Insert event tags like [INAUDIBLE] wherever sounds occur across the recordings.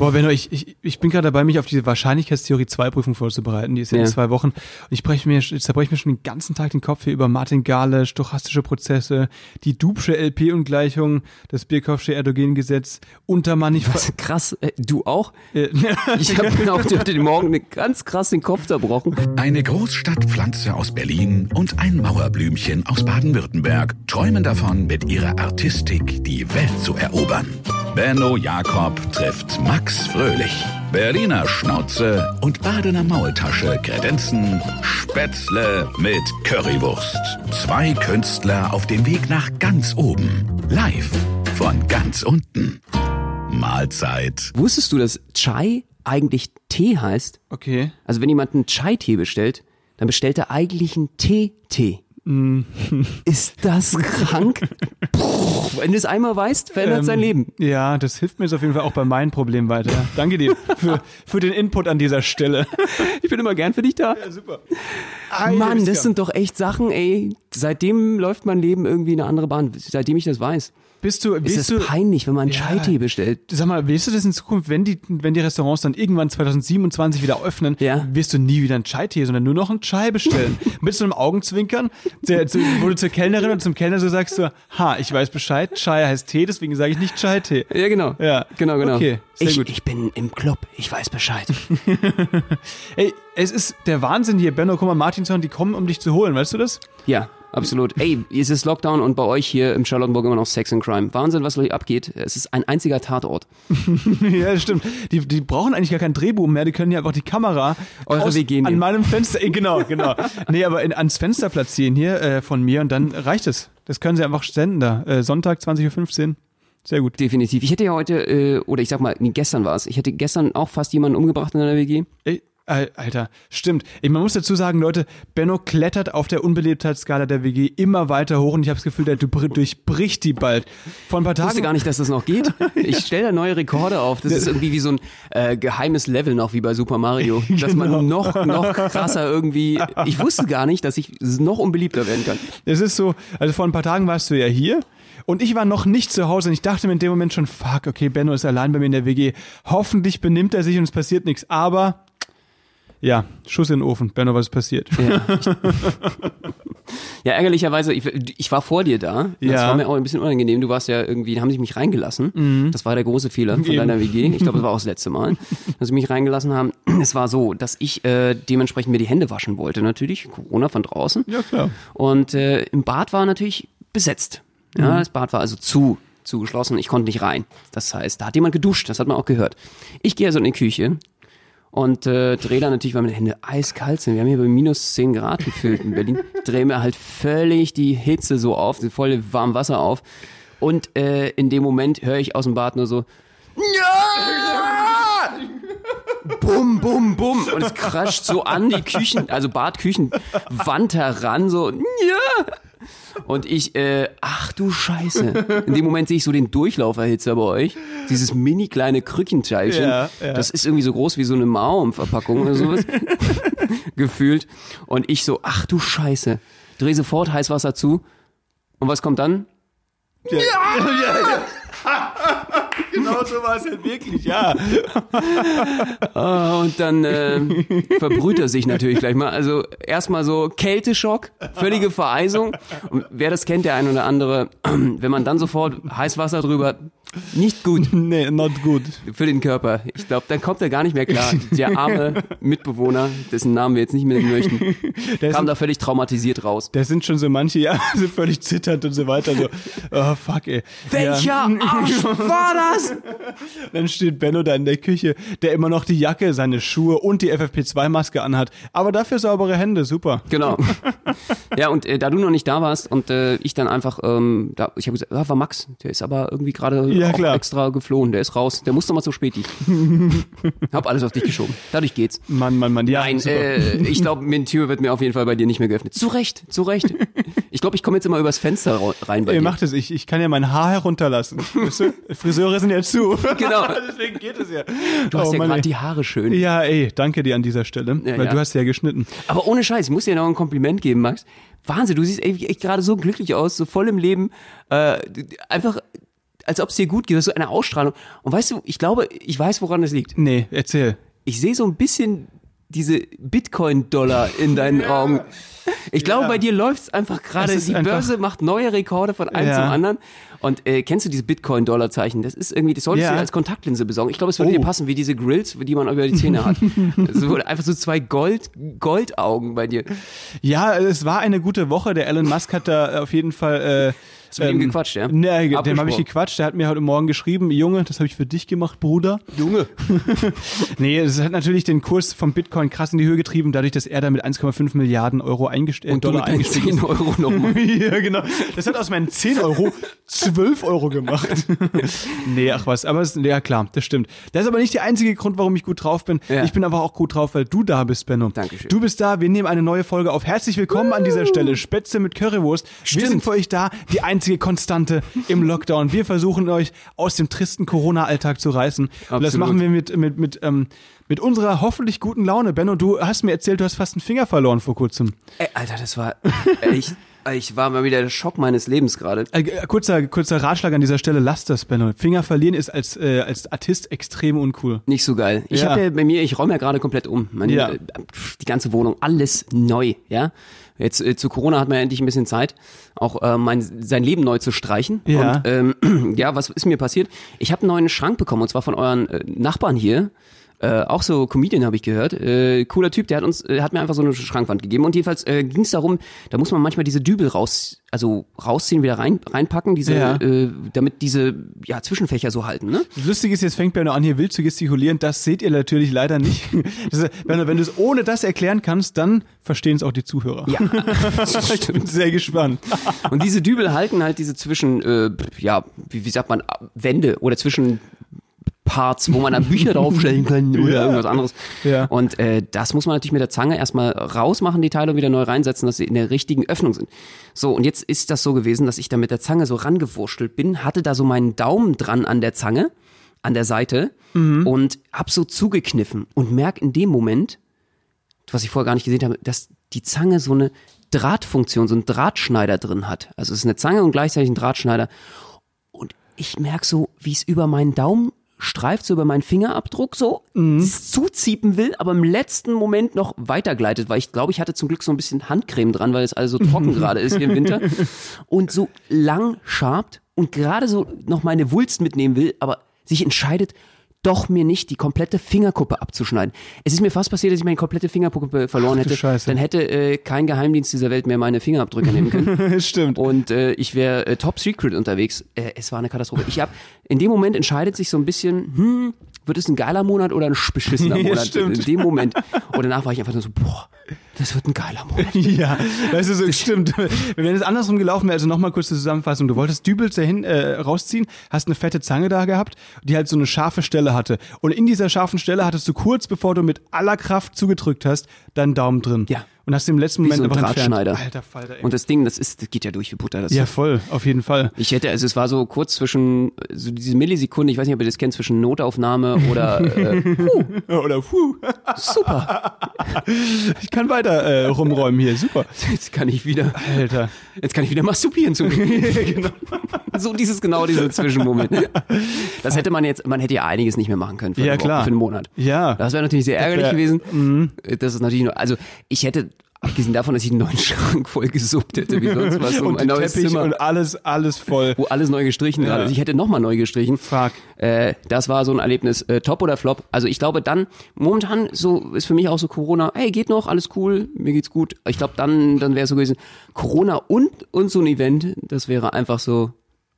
Boah, Benno, ich, ich, ich bin gerade dabei, mich auf diese Wahrscheinlichkeitstheorie 2 Prüfung vorzubereiten. Die ist ja, in zwei Wochen. Und ich breche mir, ich zerbreche mir schon den ganzen Tag den Kopf hier über Martingale, stochastische Prozesse, die Dubsche LP-Ungleichung, das Birkhoffsche Erdogengesetz, Untermannig... Was, krass, äh, du auch? Äh, Ich habe mir auch heute Morgen eine ganz krass den Kopf zerbrochen. Eine Großstadtpflanze aus Berlin und ein Mauerblümchen aus Baden-Württemberg träumen davon, mit ihrer Artistik die Welt zu erobern. Benno Jakob trifft Max Fröhlich. Berliner Schnauze und Badener Maultasche kredenzen Spätzle mit Currywurst. Zwei Künstler auf dem Weg nach ganz oben. Live von ganz unten. Mahlzeit. Wusstest du, dass Chai eigentlich Tee heißt? okay. Also wenn jemand einen Chai-Tee bestellt, dann bestellt er eigentlich einen Tee-Tee. Ist das krank? Puh, wenn du es einmal weißt, verändert sein Ähm, Leben. Ja, das hilft mir jetzt auf jeden Fall auch bei meinen Problemen weiter. Danke dir für, für den Input an dieser Stelle. Ich bin immer gern für dich da. Super. Mann, das sind doch echt Sachen, ey. Seitdem läuft mein Leben irgendwie in eine andere Bahn. Seitdem ich das weiß. Bist du, Ist es du, peinlich, wenn man einen Ja. Chai-Tee bestellt? Sag mal, willst du das in Zukunft, wenn die, wenn die Restaurants dann irgendwann 2027 wieder öffnen, Ja. wirst du nie wieder einen Chai-Tee, sondern nur noch einen Chai bestellen. [LAUGHS] Mit so einem Augenzwinkern, der, zu, wo du zur Kellnerin oder zum Kellner so sagst, so, ha, ich weiß Bescheid, Chai heißt Tee, deswegen sage ich nicht Chai-Tee. Ja, genau. Ja. Genau, genau. Okay, sehr ich, gut. ich bin im Club, ich weiß Bescheid. [LAUGHS] Ey, es ist der Wahnsinn hier, Benno, guck mal, Martinson, die kommen, um dich zu holen, weißt du das? ja, absolut. Ey, es ist Lockdown und bei euch hier im Charlottenburg immer noch Sex and Crime. Wahnsinn, was hier abgeht. Es ist ein einziger Tatort. [LAUGHS] ja, das stimmt. Die, die brauchen eigentlich gar kein Drehbuch mehr, die können ja einfach die Kamera Eure WG nehmen. an meinem Fenster, äh, [LAUGHS] genau, genau. nee, aber in, ans Fenster platzieren hier äh, von mir und dann reicht es. Das können sie einfach senden da. Äh, Sonntag, 20.15 Uhr. Sehr gut. Definitiv. Ich hätte ja heute, äh, oder ich sag mal, nee, gestern war es. Ich hätte gestern auch fast jemanden umgebracht in einer WG. Ey, Alter, stimmt. Ich, man muss dazu sagen, Leute, Benno klettert auf der Unbeliebtheitsskala der WG immer weiter hoch und ich habe das Gefühl, der du br- durchbricht die bald. Vor ein paar Ich wusste Tagen. gar nicht, dass das noch geht. Ich stelle da neue Rekorde auf. Das ist [LAUGHS] irgendwie wie so ein äh, geheimes Level noch wie bei Super Mario. [LAUGHS] Dass Genau. man noch, noch krasser irgendwie. Ich wusste gar nicht, dass ich noch unbeliebter werden kann. Es ist so, also vor ein paar Tagen warst du ja hier und ich war noch nicht zu Hause und ich dachte mir in dem Moment schon, fuck, okay, Benno ist allein bei mir in der WG. Hoffentlich benimmt er sich und es passiert nichts. Aber ja, Schuss in den Ofen. Benno, was ist passiert? Ja, [LAUGHS] ja ärgerlicherweise, ich, ich war vor dir da. Das Ja. war mir auch ein bisschen unangenehm. Du warst ja irgendwie, da haben sie mich reingelassen. Das war der große Fehler von Mhm. Eben. deiner WG. Ich glaube, das war auch das letzte Mal, [LAUGHS] dass sie mich reingelassen haben. Es war so, dass ich äh, dementsprechend mir die Hände waschen wollte, natürlich. Corona von draußen. Ja, klar. Und äh, im Bad war natürlich besetzt. Ja, Mhm. das Bad war also zu, zugeschlossen. Ich konnte nicht rein. Das heißt, da hat jemand geduscht. Das hat man auch gehört. Ich gehe also in die Küche und äh, drehe dann natürlich, weil meine Hände eiskalt sind. Wir haben hier bei minus 10 Grad gefühlt in Berlin. [LAUGHS] Drehe mir halt völlig die Hitze so auf, voll warm Wasser auf. Und äh, in dem Moment höre ich aus dem Bad nur so, ja! Bum, bum, bum. Und es crasht so an die Küchen, also Badküchenwand heran, so, ja! Und ich, äh, ach du Scheiße. In dem Moment sehe ich so den Durchlauferhitzer bei euch. Dieses mini kleine Krückenteilchen. Ja, ja. Das ist irgendwie so groß wie so eine Mauerverpackung oder sowas. [LAUGHS] Gefühlt. Und ich so, ach du Scheiße. Dreh sofort Heißwasser zu. Und was kommt dann? [LAUGHS] [LAUGHS] Genau so war es halt wirklich, ja. [LAUGHS] Ah, Und dann äh, verbrüht er sich natürlich gleich mal. Also erstmal so Kälteschock, völlige Vereisung. Und wer das kennt, der ein oder andere, [CLEARS THROAT] wenn man dann sofort Heißwasser drüber, nicht gut [LAUGHS] Nee, not good. für den Körper. Ich glaube, dann kommt er gar nicht mehr klar. Der arme Mitbewohner, dessen Namen wir jetzt nicht mehr nennen möchten, [LAUGHS] Der kam ist, da völlig traumatisiert raus. da sind schon so manche, ja, [LAUGHS] so völlig zitternd und so weiter. So, oh fuck, ey. Welcher Ja. Arsch war das? Dann steht Benno da in der Küche, der immer noch die Jacke, seine Schuhe und die FFP2-Maske anhat. Aber dafür saubere Hände, super. Genau. Ja, und äh, da du noch nicht da warst und äh, ich dann einfach, ähm, da, ich habe gesagt, ja, war Max, der ist aber irgendwie gerade Ja, auch klar. extra geflohen, der ist raus, der musste mal zu Späti. [LAUGHS] hab alles auf dich geschoben. Dadurch geht's. Mann, Mann, Mann. Ja, Nein, äh, ich glaube, die [LAUGHS] Tür wird mir auf jeden Fall bei dir nicht mehr geöffnet. Zu Recht, zu Recht. Ich glaube, ich komme jetzt immer übers Fenster rein bei Ihr dir. macht es, ich, ich kann ja mein Haar herunterlassen. Weißt du? [LAUGHS] Friseure sind ja zu. Genau. Deswegen geht es ja. Du hast Oh, ja gerade die Haare schön. Ja, ey, danke dir an dieser Stelle, Ja, weil ja. du hast ja geschnitten. Aber ohne Scheiß, ich muss dir noch ein Kompliment geben, Max. Wahnsinn, du siehst echt gerade so glücklich aus, so voll im Leben. Äh, einfach als ob es dir gut geht, du hast so eine Ausstrahlung. Und weißt du, ich glaube, ich weiß, woran es liegt. Nee, erzähl. Ich sehe so ein bisschen diese Bitcoin-Dollar in deinen [LAUGHS] Augen. Ich glaube, Ja. bei dir läuft es einfach gerade. Die Börse macht neue Rekorde von einem Ja. zum anderen. Und äh, kennst du diese Bitcoin-Dollar-Zeichen? Das ist irgendwie, das solltest Ja. du dir als Kontaktlinse besorgen. Ich glaube, es würde Oh. dir passen, wie diese Grills, die man über die Zähne hat. [LAUGHS] so, einfach so zwei Gold, Goldaugen bei dir. Ja, es war eine gute Woche. Der Elon Musk hat da auf jeden Fall. Äh, Hast du mit ihm gequatscht, ja? Nee, dem habe ich gequatscht. Der hat mir heute Morgen geschrieben, Junge, das habe ich für dich gemacht, Bruder. Junge. [LAUGHS] Nee, es hat natürlich den Kurs vom Bitcoin krass in die Höhe getrieben, dadurch, dass er da mit 1,5 Milliarden Euro eingestellt, Und Dollar eingestiegen 10 [LAUGHS] Euro nochmal. [LAUGHS] ja, genau. Das hat aus meinen 10 Euro 12 Euro gemacht. nee, ach was. Aber es, ja klar, das stimmt. Das ist aber nicht der einzige Grund, warum ich gut drauf bin. Ja. Ich bin aber auch gut drauf, weil du da bist, Benno. Dankeschön. Du bist da, wir nehmen eine neue Folge auf. Herzlich willkommen an dieser Stelle. Spätzle mit Currywurst. Wir Stimmt. sind für euch da, die einzige Konstante im Lockdown. Wir versuchen euch aus dem tristen Corona-Alltag zu reißen. Und das Absolut. machen wir mit, mit, mit, ähm, mit unserer hoffentlich guten Laune. Benno, du hast mir erzählt, du hast fast einen Finger verloren vor kurzem. Ey, Alter, das war echt, ich war mal wieder der Schock meines Lebens gerade. Äh, äh, kurzer, kurzer Ratschlag an dieser Stelle, lasst das, Benno. Finger verlieren ist als, äh, als Artist extrem uncool. Nicht so geil. Ich Ja. habe ja bei mir, ich räume ja gerade komplett um. Meine, Ja. äh, Die ganze Wohnung, alles neu, ja. Jetzt äh, zu Corona hat man ja endlich ein bisschen Zeit, auch äh, mein, sein Leben neu zu streichen. Ja. Und ähm, [CLEARS THROAT] ja, was ist mir passiert? Ich habe einen neuen Schrank bekommen und zwar von euren äh, Nachbarn hier. Äh, auch so Comedian habe ich gehört. Äh, cooler Typ, der hat uns, äh, hat mir einfach so eine Schrankwand gegeben. Und jedenfalls äh, ging es darum, da muss man manchmal diese Dübel raus, also rausziehen, wieder rein, reinpacken, diese, Ja. äh, damit diese ja, Zwischenfächer so halten, ne? Das Lustige ist, jetzt fängt Benno an, hier wild zu gestikulieren. Das seht ihr natürlich leider nicht. [LAUGHS] Das Benno, wenn du es ohne das erklären kannst, dann verstehen es auch die Zuhörer. Ja, [LAUGHS] ich bin sehr gespannt. Und diese Dübel halten halt diese zwischen, äh, ja, wie, wie sagt man, Wände oder zwischen Parts, wo man dann Bücher [LAUGHS] draufstellen kann oder Ja. irgendwas anderes. Ja. Und äh, das muss man natürlich mit der Zange erstmal rausmachen, die Teile und wieder neu reinsetzen, dass sie in der richtigen Öffnung sind. So, und jetzt ist das so gewesen, dass ich da mit der Zange so rangewurschtelt bin, hatte da so meinen Daumen dran an der Zange, an der Seite und hab so zugekniffen und merk in dem Moment, was ich vorher gar nicht gesehen habe, dass die Zange so eine Drahtfunktion, so einen Drahtschneider drin hat. Also es ist eine Zange und gleichzeitig ein Drahtschneider. Und ich merk so, wie es über meinen Daumen streift, so über meinen Fingerabdruck so, es zuziepen will, aber im letzten Moment noch weitergleitet, weil ich glaube, ich hatte zum Glück so ein bisschen Handcreme dran, weil es also so trocken [LAUGHS] gerade ist hier im Winter. Und so lang schabt und gerade so noch meine Wulst mitnehmen will, aber sich entscheidet, doch mir nicht die komplette Fingerkuppe abzuschneiden. Es ist mir fast passiert, dass ich meine komplette Fingerkuppe verloren Ach hätte. Scheiße. Dann hätte äh, kein Geheimdienst dieser Welt mehr meine Fingerabdrücke nehmen können. [LAUGHS] Stimmt. Und äh, ich wäre äh, top secret unterwegs. Äh, es war eine Katastrophe. Ich habe in dem Moment entscheidet sich so ein bisschen, hm, wird es ein geiler Monat oder ein beschissener [LAUGHS] Ja, Monat? stimmt. In dem Moment. Und danach war ich einfach nur so, boah, das wird ein geiler Monat. [LAUGHS] Ja, das ist so, stimmt. Wenn es andersrum gelaufen wäre, also nochmal kurz zur Zusammenfassung. Du wolltest Dübels dahin äh, rausziehen, hast eine fette Zange da gehabt, die halt so eine scharfe Stelle hatte. Und in dieser scharfen Stelle hattest du kurz, bevor du mit aller Kraft zugedrückt hast, deinen Daumen drin. Ja. Und hast im letzten Wie Moment so ein einfach entfernt. Drahtschneider. Alter Falter, ey. Und das Ding, das ist, das geht ja durch wie Butter. Das ja, voll, auf jeden Fall. Ich hätte, also es war so kurz zwischen, so diese Millisekunde, ich weiß nicht, ob ihr das kennt, zwischen Notaufnahme oder äh, [LAUGHS] Oder puh, super, ich kann weiter äh, rumräumen hier. Super. jetzt kann ich wieder, Alter. jetzt kann ich wieder masturbieren zu [LAUGHS] genau. So dieses genau dieser Zwischenmoment. Das hätte man jetzt, man hätte ja einiges nicht mehr machen können für, Ja, eine Woche, klar. für einen Monat. Ja. Das wäre natürlich sehr ärgerlich wär- gewesen. Das ist natürlich nur, also ich hätte, abgesehen davon, dass ich einen neuen [LAUGHS] Schrank voll gesuppt hätte, wie sonst was, um Und ein neues Teppich Zimmer, und alles, alles voll. wo alles neu gestrichen gerade ist. Ich hätte nochmal neu gestrichen. Fuck. Äh, das war so ein Erlebnis, äh, top oder flop. Also ich glaube dann, momentan so ist für mich auch so Corona, hey, geht noch, alles cool, mir geht's gut. Ich glaube dann, dann wäre es so gewesen, Corona und, und so ein Event, das wäre einfach so,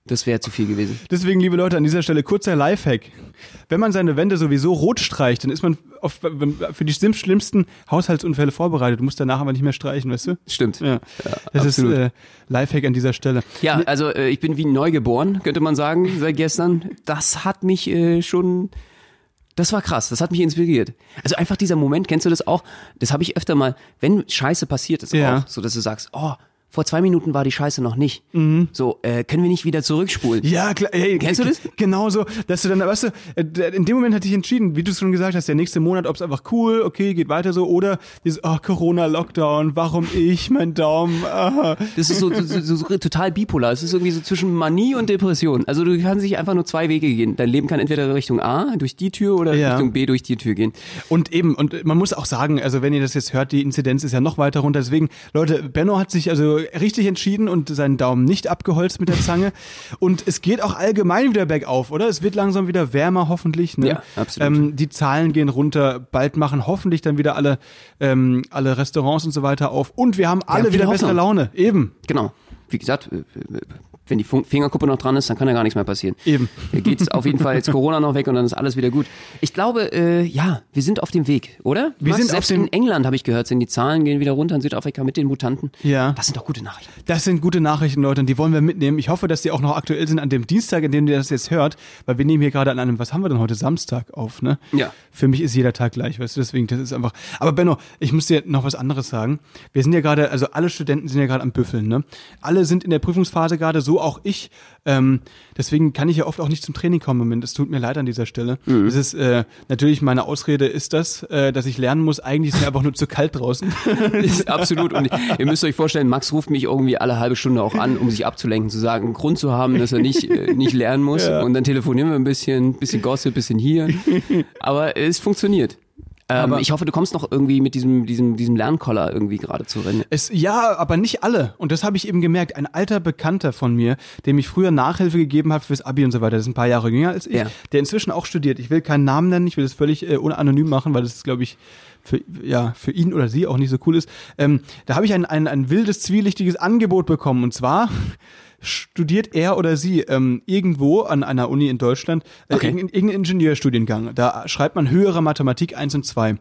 das wäre zu viel gewesen. Deswegen, liebe Leute, an dieser Stelle kurzer Lifehack. Wenn man seine Wände sowieso rot streicht, dann ist man auf, für die schlimm- schlimmsten Haushaltsunfälle vorbereitet. Du musst danach aber nicht mehr streichen, weißt du? Stimmt. Ja. Das absolut. ist äh, Lifehack an dieser Stelle. Ja, also äh, ich bin wie neu geboren, könnte man sagen, seit gestern. Das hat mich äh, schon, das war krass, das hat mich inspiriert. Also einfach dieser Moment, kennst du das auch? Das habe ich öfter mal, wenn Scheiße passiert ist Ja. auch, so dass du sagst, oh, vor zwei Minuten war die Scheiße noch nicht. So, äh, können wir nicht wieder zurückspulen? Ja, klar. Hey, Kennst du das? Genau so, dass du dann, weißt du, äh, in dem Moment hatte ich entschieden, wie du es schon gesagt hast, der nächste Monat, ob es einfach cool, okay, geht weiter so, oder dieses, oh, Corona, Lockdown, warum ich, mein Daumen, ah. Das ist so, so, so, so total bipolar. Es ist irgendwie so zwischen Manie und Depression. Also du kannst sich einfach nur zwei Wege gehen. Dein Leben kann entweder Richtung A, durch die Tür, oder Ja. Richtung B, durch die Tür gehen. Und eben, und man muss auch sagen, also wenn ihr das jetzt hört, die Inzidenz ist ja noch weiter runter. Deswegen, Leute, Benno hat sich also richtig entschieden und seinen Daumen nicht abgeholzt mit der Zange. und es geht auch allgemein wieder bergauf, oder? Es wird langsam wieder wärmer, hoffentlich. Ne? Ja, absolut. Ähm, die Zahlen gehen runter. Bald machen hoffentlich dann wieder alle, ähm, alle Restaurants und so weiter auf. Und wir haben alle viel wieder bessere Hoffnung. Laune. Eben. Genau. Wie gesagt, wenn die Fingerkuppe noch dran ist, dann kann ja gar nichts mehr passieren. Eben. Da geht auf jeden Fall jetzt [LAUGHS] Corona noch weg und dann ist alles wieder gut. Ich glaube, äh, ja, wir sind auf dem Weg, oder? Wir Was? sind auf Selbst dem- in England habe ich gehört, sind die Zahlen gehen wieder runter in Südafrika mit den Mutanten. Ja. Das sind doch gute Nachrichten. Das sind gute Nachrichten, Leute, und die wollen wir mitnehmen. Ich hoffe, dass die auch noch aktuell sind an dem Dienstag, an dem ihr das jetzt hört, weil wir nehmen hier gerade an einem, was haben wir denn heute, Samstag auf, ne? Ja. Für mich ist jeder Tag gleich, weißt du, deswegen, das ist einfach. Aber Benno, ich muss dir noch was anderes sagen. Wir sind ja gerade, also alle Studenten sind ja gerade am Büffeln, ne? Alle sind in der Prüfungsphase gerade, so auch ich. Ähm, deswegen kann ich ja oft auch nicht zum Training kommen im Moment. Es tut mir leid an dieser Stelle. Das ist äh, natürlich meine Ausrede ist das, äh, dass ich lernen muss. Eigentlich ist mir einfach nur zu kalt draußen. [LAUGHS] Absolut. Und ihr müsst euch vorstellen, Max ruft mich irgendwie alle halbe Stunde auch an, um sich abzulenken, zu sagen, einen Grund zu haben, dass er nicht, äh, nicht lernen muss. Ja. Und dann telefonieren wir ein bisschen, bisschen Gossip, bisschen hier. Aber es funktioniert. Ähm, ich hoffe, du kommst noch irgendwie mit diesem, diesem, diesem Lernkoller irgendwie gerade zu rennen. Es, ja, aber nicht alle. Und das habe ich eben gemerkt. Ein alter Bekannter von mir, dem ich früher Nachhilfe gegeben habe fürs Abi und so weiter, das ist ein paar Jahre jünger als ich, Ja. der inzwischen auch studiert. Ich will keinen Namen nennen, ich will das völlig äh, unanonym machen, weil das, glaube ich, für, ja, für ihn oder sie auch nicht so cool ist. Ähm, da habe ich ein, ein, ein wildes, zwielichtiges Angebot bekommen. Und zwar studiert er oder sie ähm, irgendwo an einer Uni in Deutschland äh, Okay. irgendeinen irgendeinen Ingenieurstudiengang. Da schreibt man höhere Mathematik 1 und 2.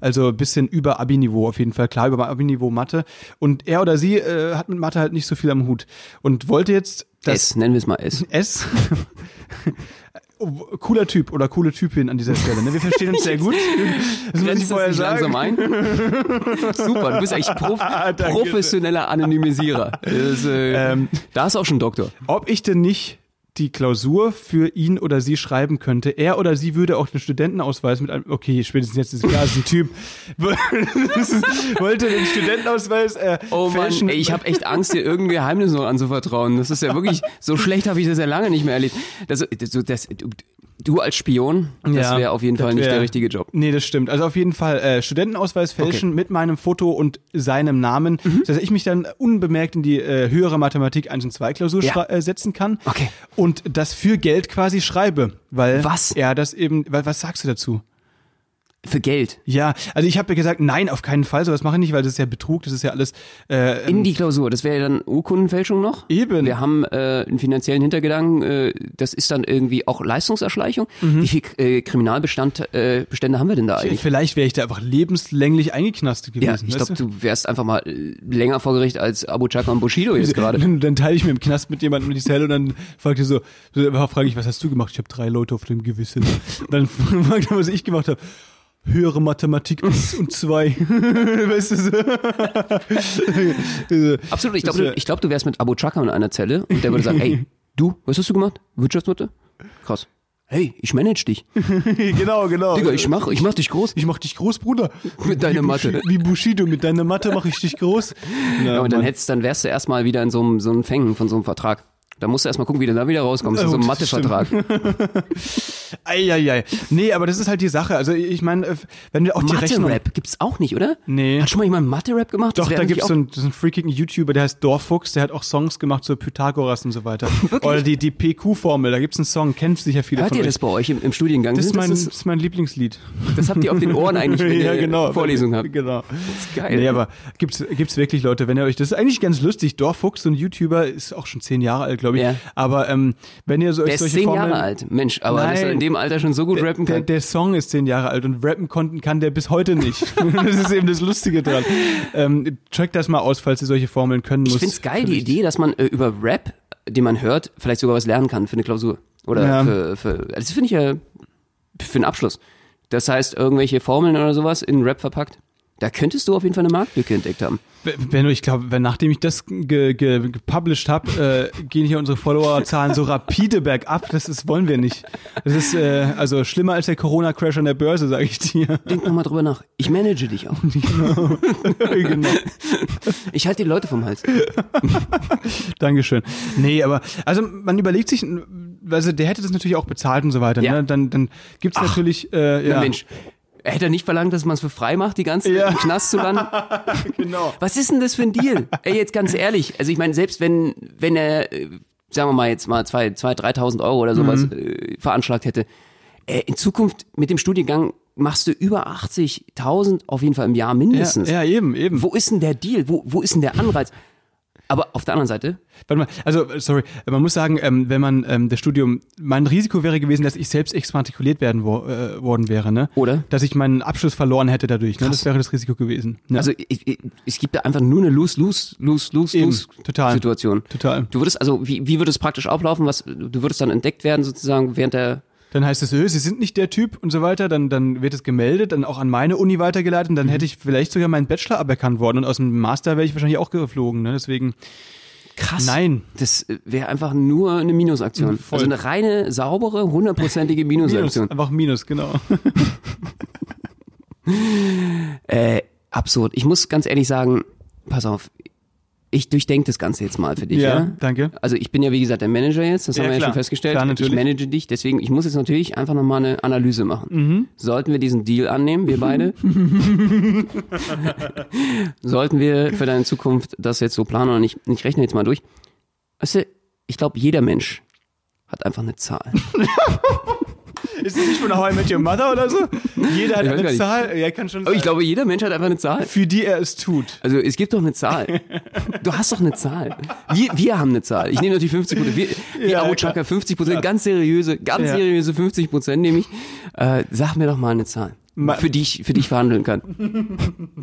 Also ein bisschen über Abi-Niveau auf jeden Fall. Klar, über Abi-Niveau Mathe. Und er oder sie äh, hat mit Mathe halt nicht so viel am Hut. Und wollte jetzt das S, nennen wir es mal S. [LAUGHS] S. Oh, Cooler Typ oder coole Typin an dieser [LAUGHS] Stelle. Ne? Wir verstehen uns sehr gut. Das muss ich vorher sagen. langsam ein? [LAUGHS] Super, du bist eigentlich Prof [LAUGHS] Danke. professioneller Anonymisierer. Das, äh, Ähm, da ist auch schon Doktor. ob ich denn nicht die Klausur für ihn oder sie schreiben könnte. Er oder sie würde auch den Studentenausweis mit einem, okay, spätestens jetzt ist klar, ist ein Typ, [LAUGHS] wollte den Studentenausweis äh, Oh Mann, fälschen. ey, ich habe echt Angst, dir irgendein Geheimnis noch anzuvertrauen. Das ist ja wirklich, so schlecht habe ich das ja lange nicht mehr erlebt. Das, das, das, du, als Spion, das Ja, wäre auf jeden Fall nicht wär- der richtige Job. Nee, das stimmt. Also auf jeden Fall äh, Studentenausweis fälschen mit meinem Foto und seinem Namen, Mhm. dass ich mich dann unbemerkt in die äh, höhere Mathematik 1 und 2 Klausur Ja. äh, setzen kann. Okay. Und das für Geld quasi schreibe, weil Was? er das eben, weil, was sagst du dazu? Für Geld. Ja, also ich habe ja gesagt, nein, auf keinen Fall, sowas mache ich nicht, weil das ist ja Betrug, das ist ja alles äh, In die Klausur, das wäre ja dann Urkundenfälschung noch. Eben. Wir haben äh, einen finanziellen Hintergedanken, äh, das ist dann irgendwie auch Leistungserschleichung. Mhm. Wie viel äh, Kriminalbestand äh, Bestände haben wir denn da eigentlich? Vielleicht wäre ich da einfach lebenslänglich eingeknastet gewesen. Ja, ich glaube, du wärst einfach mal äh, länger vor Gericht als Abu Chaka und Bushido jetzt [LAUGHS] gerade. Dann, dann teile ich mir im Knast mit jemandem die Zelle und dann fragt er so, so frage ich, was hast du gemacht? Ich habe drei Leute auf dem Gewissen. [LAUGHS] dann [LAUGHS] fragt er, was ich gemacht habe. Höhere Mathematik [LAUGHS] 1 und 2. [LAUGHS] weißt du so? [LAUGHS] Absolut, ich glaube, ich glaub, du wärst mit Abu Chaka in einer Zelle und der würde sagen, ey, du, was hast du gemacht? Wirtschaftsmathe? Krass. Hey, ich manage dich. genau, genau. Digga, ich mach, ich mach dich groß. ich mach dich groß, Bruder. Mit deiner wie Mathe. Wie Bushido, mit deiner Mathe mache ich dich groß. Ja, und dann hättest, dann wärst du erstmal wieder in so einem, so einem Fängen von so einem Vertrag. Da musst du erstmal gucken, wie du da wieder rauskommst, in so das Mathevertrag. [LAUGHS] Eieiei. Nee, aber das ist halt die Sache. Also ich meine, äh, wenn wir auch die Rechnung... Mathe-Rap gibt's auch nicht, oder? Nee. Hat schon mal jemand Mathe-Rap gemacht? Das Doch, da gibt's so auch- einen, so einen freakigen YouTuber, der heißt Dorfuchs, der hat auch Songs gemacht zu Pythagoras und so weiter. [LAUGHS] Oder die, die PQ-Formel, da gibt's einen Song, kennt sicher viele Hört von ihr euch. das bei euch im, im Studiengang? Das ist, mein, das, das ist mein Lieblingslied. das habt ihr auf den Ohren eigentlich, wenn [LAUGHS] ja, ihr genau. Vorlesung habt. Genau. geil. Nee, aber gibt's, gibt's wirklich Leute, wenn ihr euch, das ist eigentlich ganz lustig. Dorfuchs, so ein YouTuber, ist auch schon zehn Jahre alt, glaube ich. Ja. Aber ähm, wenn ihr so Der ist solche zehn Formeln, Jahre alt. Mensch, aber dass er Nein. in dem Alter schon so gut Der, rappen der, kann. der Song ist zehn Jahre alt und rappen konnten kann der bis heute nicht. [LAUGHS] [LAUGHS] das ist eben das Lustige dran. Ähm, check das mal aus, falls ihr solche Formeln können Ich müsst. find's geil, die Idee, dass man äh, über Rap, den man hört, vielleicht sogar was lernen kann für eine Klausur. Oder Ja. für, für, das finde ich ja für einen Abschluss. Das heißt, irgendwelche Formeln oder sowas in Rap verpackt. Da könntest du auf jeden Fall eine Marktlücke entdeckt haben. Benno, ich glaube, wenn- nachdem ich das ge ge gepublished habe, äh, gehen hier unsere Followerzahlen so rapide bergab. Das ist, wollen wir nicht. Das ist äh, also schlimmer als der Corona-Crash an der Börse, sage ich dir. Denk nochmal drüber nach. Ich manage dich auch. [LAUGHS] [LAUGHS] genau. Ich halte die Leute vom Hals. [LAUGHS] Dankeschön. Nee, aber also man überlegt sich, also der hätte das natürlich auch bezahlt und so weiter. Ja. Ne? Dann, dann gibt's natürlich, äh, ja, Mensch, er hätte nicht verlangt, dass man es für frei macht, die ganze Ja. im Knast zu landen. [LAUGHS] genau. Was ist denn das für ein Deal? Ey, jetzt ganz ehrlich. Also ich meine, selbst wenn, wenn er, äh, sagen wir mal jetzt mal zwei, zwei, 3.000 Euro oder sowas Mhm. äh, veranschlagt hätte, äh, in Zukunft mit dem Studiengang machst du über 80.000 auf jeden Fall im Jahr mindestens. Ja, ja, eben, eben. Wo ist denn der Deal? Wo, wo ist denn der Anreiz? Aber auf der anderen Seite, Warte mal, also äh, sorry, man muss sagen, ähm, wenn man ähm, das Studium, mein Risiko wäre gewesen, dass ich selbst exmatrikuliert werden wo, äh, worden wäre, ne? Oder? Dass ich meinen Abschluss verloren hätte dadurch, ne? Krass. Das wäre das Risiko gewesen. Ne? also ich, ich, es gibt da einfach nur eine lose, lose, lose, Eben, lose, lose total. Situation. Total. Du würdest also, wie, wie würde es praktisch ablaufen? Was, du würdest dann entdeckt werden sozusagen während der Dann heißt es, öh, Sie sind nicht der Typ und so weiter, dann, dann wird es gemeldet, dann auch an meine Uni weitergeleitet und dann hätte ich vielleicht sogar meinen Bachelor aberkannt worden und aus dem Master wäre ich wahrscheinlich auch geflogen, ne? Deswegen, Krass. Nein. Das wäre einfach nur eine Minusaktion. Voll. Also eine reine, saubere, hundertprozentige [LAUGHS] Minus, Minusaktion. einfach Minus, genau. [LAUGHS] Äh, absurd. Ich muss ganz ehrlich sagen, pass auf, ich durchdenke das Ganze jetzt mal für dich, ja? Ja, danke. Also ich bin ja wie gesagt der Manager jetzt, das Ja, haben wir ja klar. schon festgestellt. Klar, ich natürlich. manage dich, deswegen, ich muss jetzt natürlich einfach nochmal eine Analyse machen. Mhm. Sollten wir diesen Deal annehmen, wir beide? [LAUGHS] Sollten wir für deine Zukunft das jetzt so planen oder nicht? Ich rechne jetzt mal durch. Weißt du, ich glaube, jeder Mensch hat einfach eine Zahl. [LAUGHS] Ist das nicht von How I Met Your Mother oder so? Jeder hat eine. Zahl, ja, kann schon Aber sein. ich glaube, jeder Mensch hat einfach eine Zahl. für die er es tut. Also es gibt doch eine Zahl. [LAUGHS] Du hast doch eine Zahl. Wir, wir haben eine Zahl. Ich nehme natürlich 50 Prozent. Wir, wir Ja, Abo-Chaka 50 Prozent, ganz seriöse, ganz seriöse 50 Prozent nehme ich. Äh, sag mir doch mal eine Zahl, für die ich, für die ich verhandeln kann.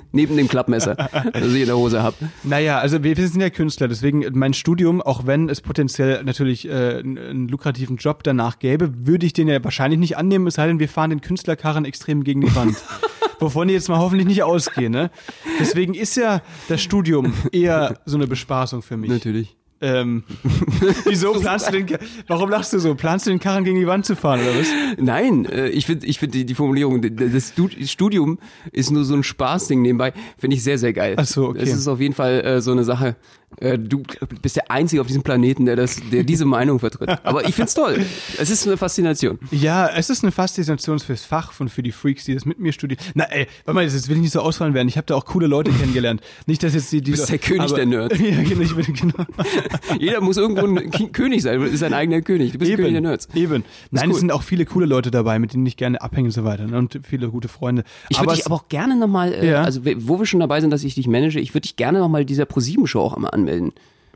[LAUGHS] Neben dem Klappmesser, das ich in der Hose habe. Naja, also wir, wir sind ja Künstler, deswegen mein Studium, auch wenn es potenziell natürlich äh, einen, lukrativen Job danach gäbe, würde ich den ja wahrscheinlich nicht annehmen, es sei denn, wir fahren den Künstlerkarren extrem gegen die Wand. [LAUGHS] Wovon die jetzt mal hoffentlich nicht ausgehen, ne? Deswegen ist ja das Studium eher so eine Bespaßung für mich. Natürlich. Ähm, [LAUGHS] wieso planst du den, warum lachst du so? Planst du den Karren gegen die Wand zu fahren, oder was? Nein, äh, ich finde ich find die, die Formulierung, das Stu- Studium ist nur so ein Spaßding nebenbei, finde ich sehr, sehr geil. Ach so, okay. Es ist auf jeden Fall äh, so eine Sache. Äh, du bist der Einzige auf diesem Planeten, der das, der diese Meinung vertritt. Aber ich find's toll. Es ist eine Faszination. Ja, es ist eine Faszination fürs Fach und für die Freaks, die das mit mir studieren. Na ey, warte mal, jetzt will ich nicht so ausfallen werden. Ich habe da auch coole Leute kennengelernt. Nicht, dass jetzt die... die bist der König der Nerds. [LAUGHS] Ja, genau. Bin, genau. [LAUGHS] Jeder muss irgendwo ein Ki- König sein, ist sein eigener König. Du bist der König der Nerds. Eben. Nein, cool. es sind auch viele coole Leute dabei, mit denen ich gerne abhänge und so weiter. Ne? Und viele gute Freunde. Ich würde dich es- aber auch gerne nochmal, äh, Ja. also wo wir schon dabei sind, dass ich dich manage, ich würde dich gerne nochmal dieser ProSieben-Show auch einmal anmelden.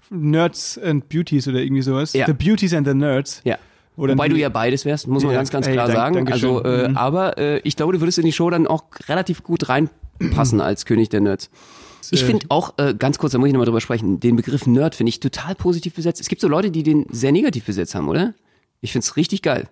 Nerds and Beauties oder irgendwie sowas. Ja. The Beauties and the Nerds. Ja. Dann Wobei du ja beides wärst, muss man Ja, ganz, ganz ey, klar dank- sagen. Also, äh, Mhm. aber äh, ich glaube, du würdest in die Show dann auch relativ gut reinpassen als König der Nerds. Ich finde auch, äh, ganz kurz, da muss ich nochmal drüber sprechen, den Begriff Nerd finde ich total positiv besetzt. Es gibt so Leute, die den sehr negativ besetzt haben, oder? Ich finde es richtig geil.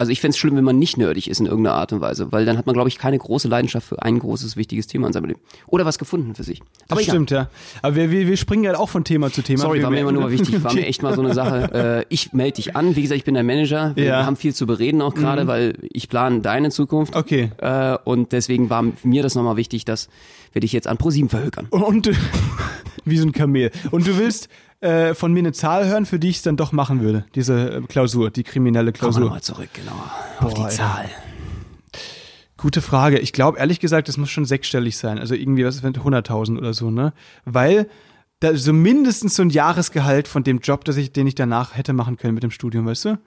Also ich fände es schlimm, wenn man nicht nerdig ist in irgendeiner Art und Weise, weil dann hat man, glaube ich, keine große Leidenschaft für ein großes, wichtiges Thema in seinem Leben. Oder was gefunden für sich. Das Aber egal. stimmt, ja. Aber wir, wir, wir springen ja auch von Thema zu Thema. Sorry, war mir immer nur wichtig. War mir [LAUGHS] echt mal so eine Sache. Äh, ich melde dich an. Wie gesagt, ich bin dein Manager. Wir Ja. haben viel zu bereden auch gerade, weil ich plane deine Zukunft. Okay. Äh, und deswegen war mir das nochmal wichtig, dass wir dich jetzt an ProSieben verhökern. Und du, [LAUGHS] wie so ein Kamel. Und du willst äh, von mir eine Zahl hören, für die ich es dann doch machen würde. Diese äh, Klausur, die kriminelle Kommen wir Klausur. nochmal zurück, genau. Auf die Boah, Zahl. Gute Frage. Ich glaube, ehrlich gesagt, das muss schon sechsstellig sein. Also irgendwie was mit 100.000 oder so, ne? Weil da so mindestens so ein Jahresgehalt von dem Job, das ich, den ich danach hätte machen können mit dem Studium, weißt du?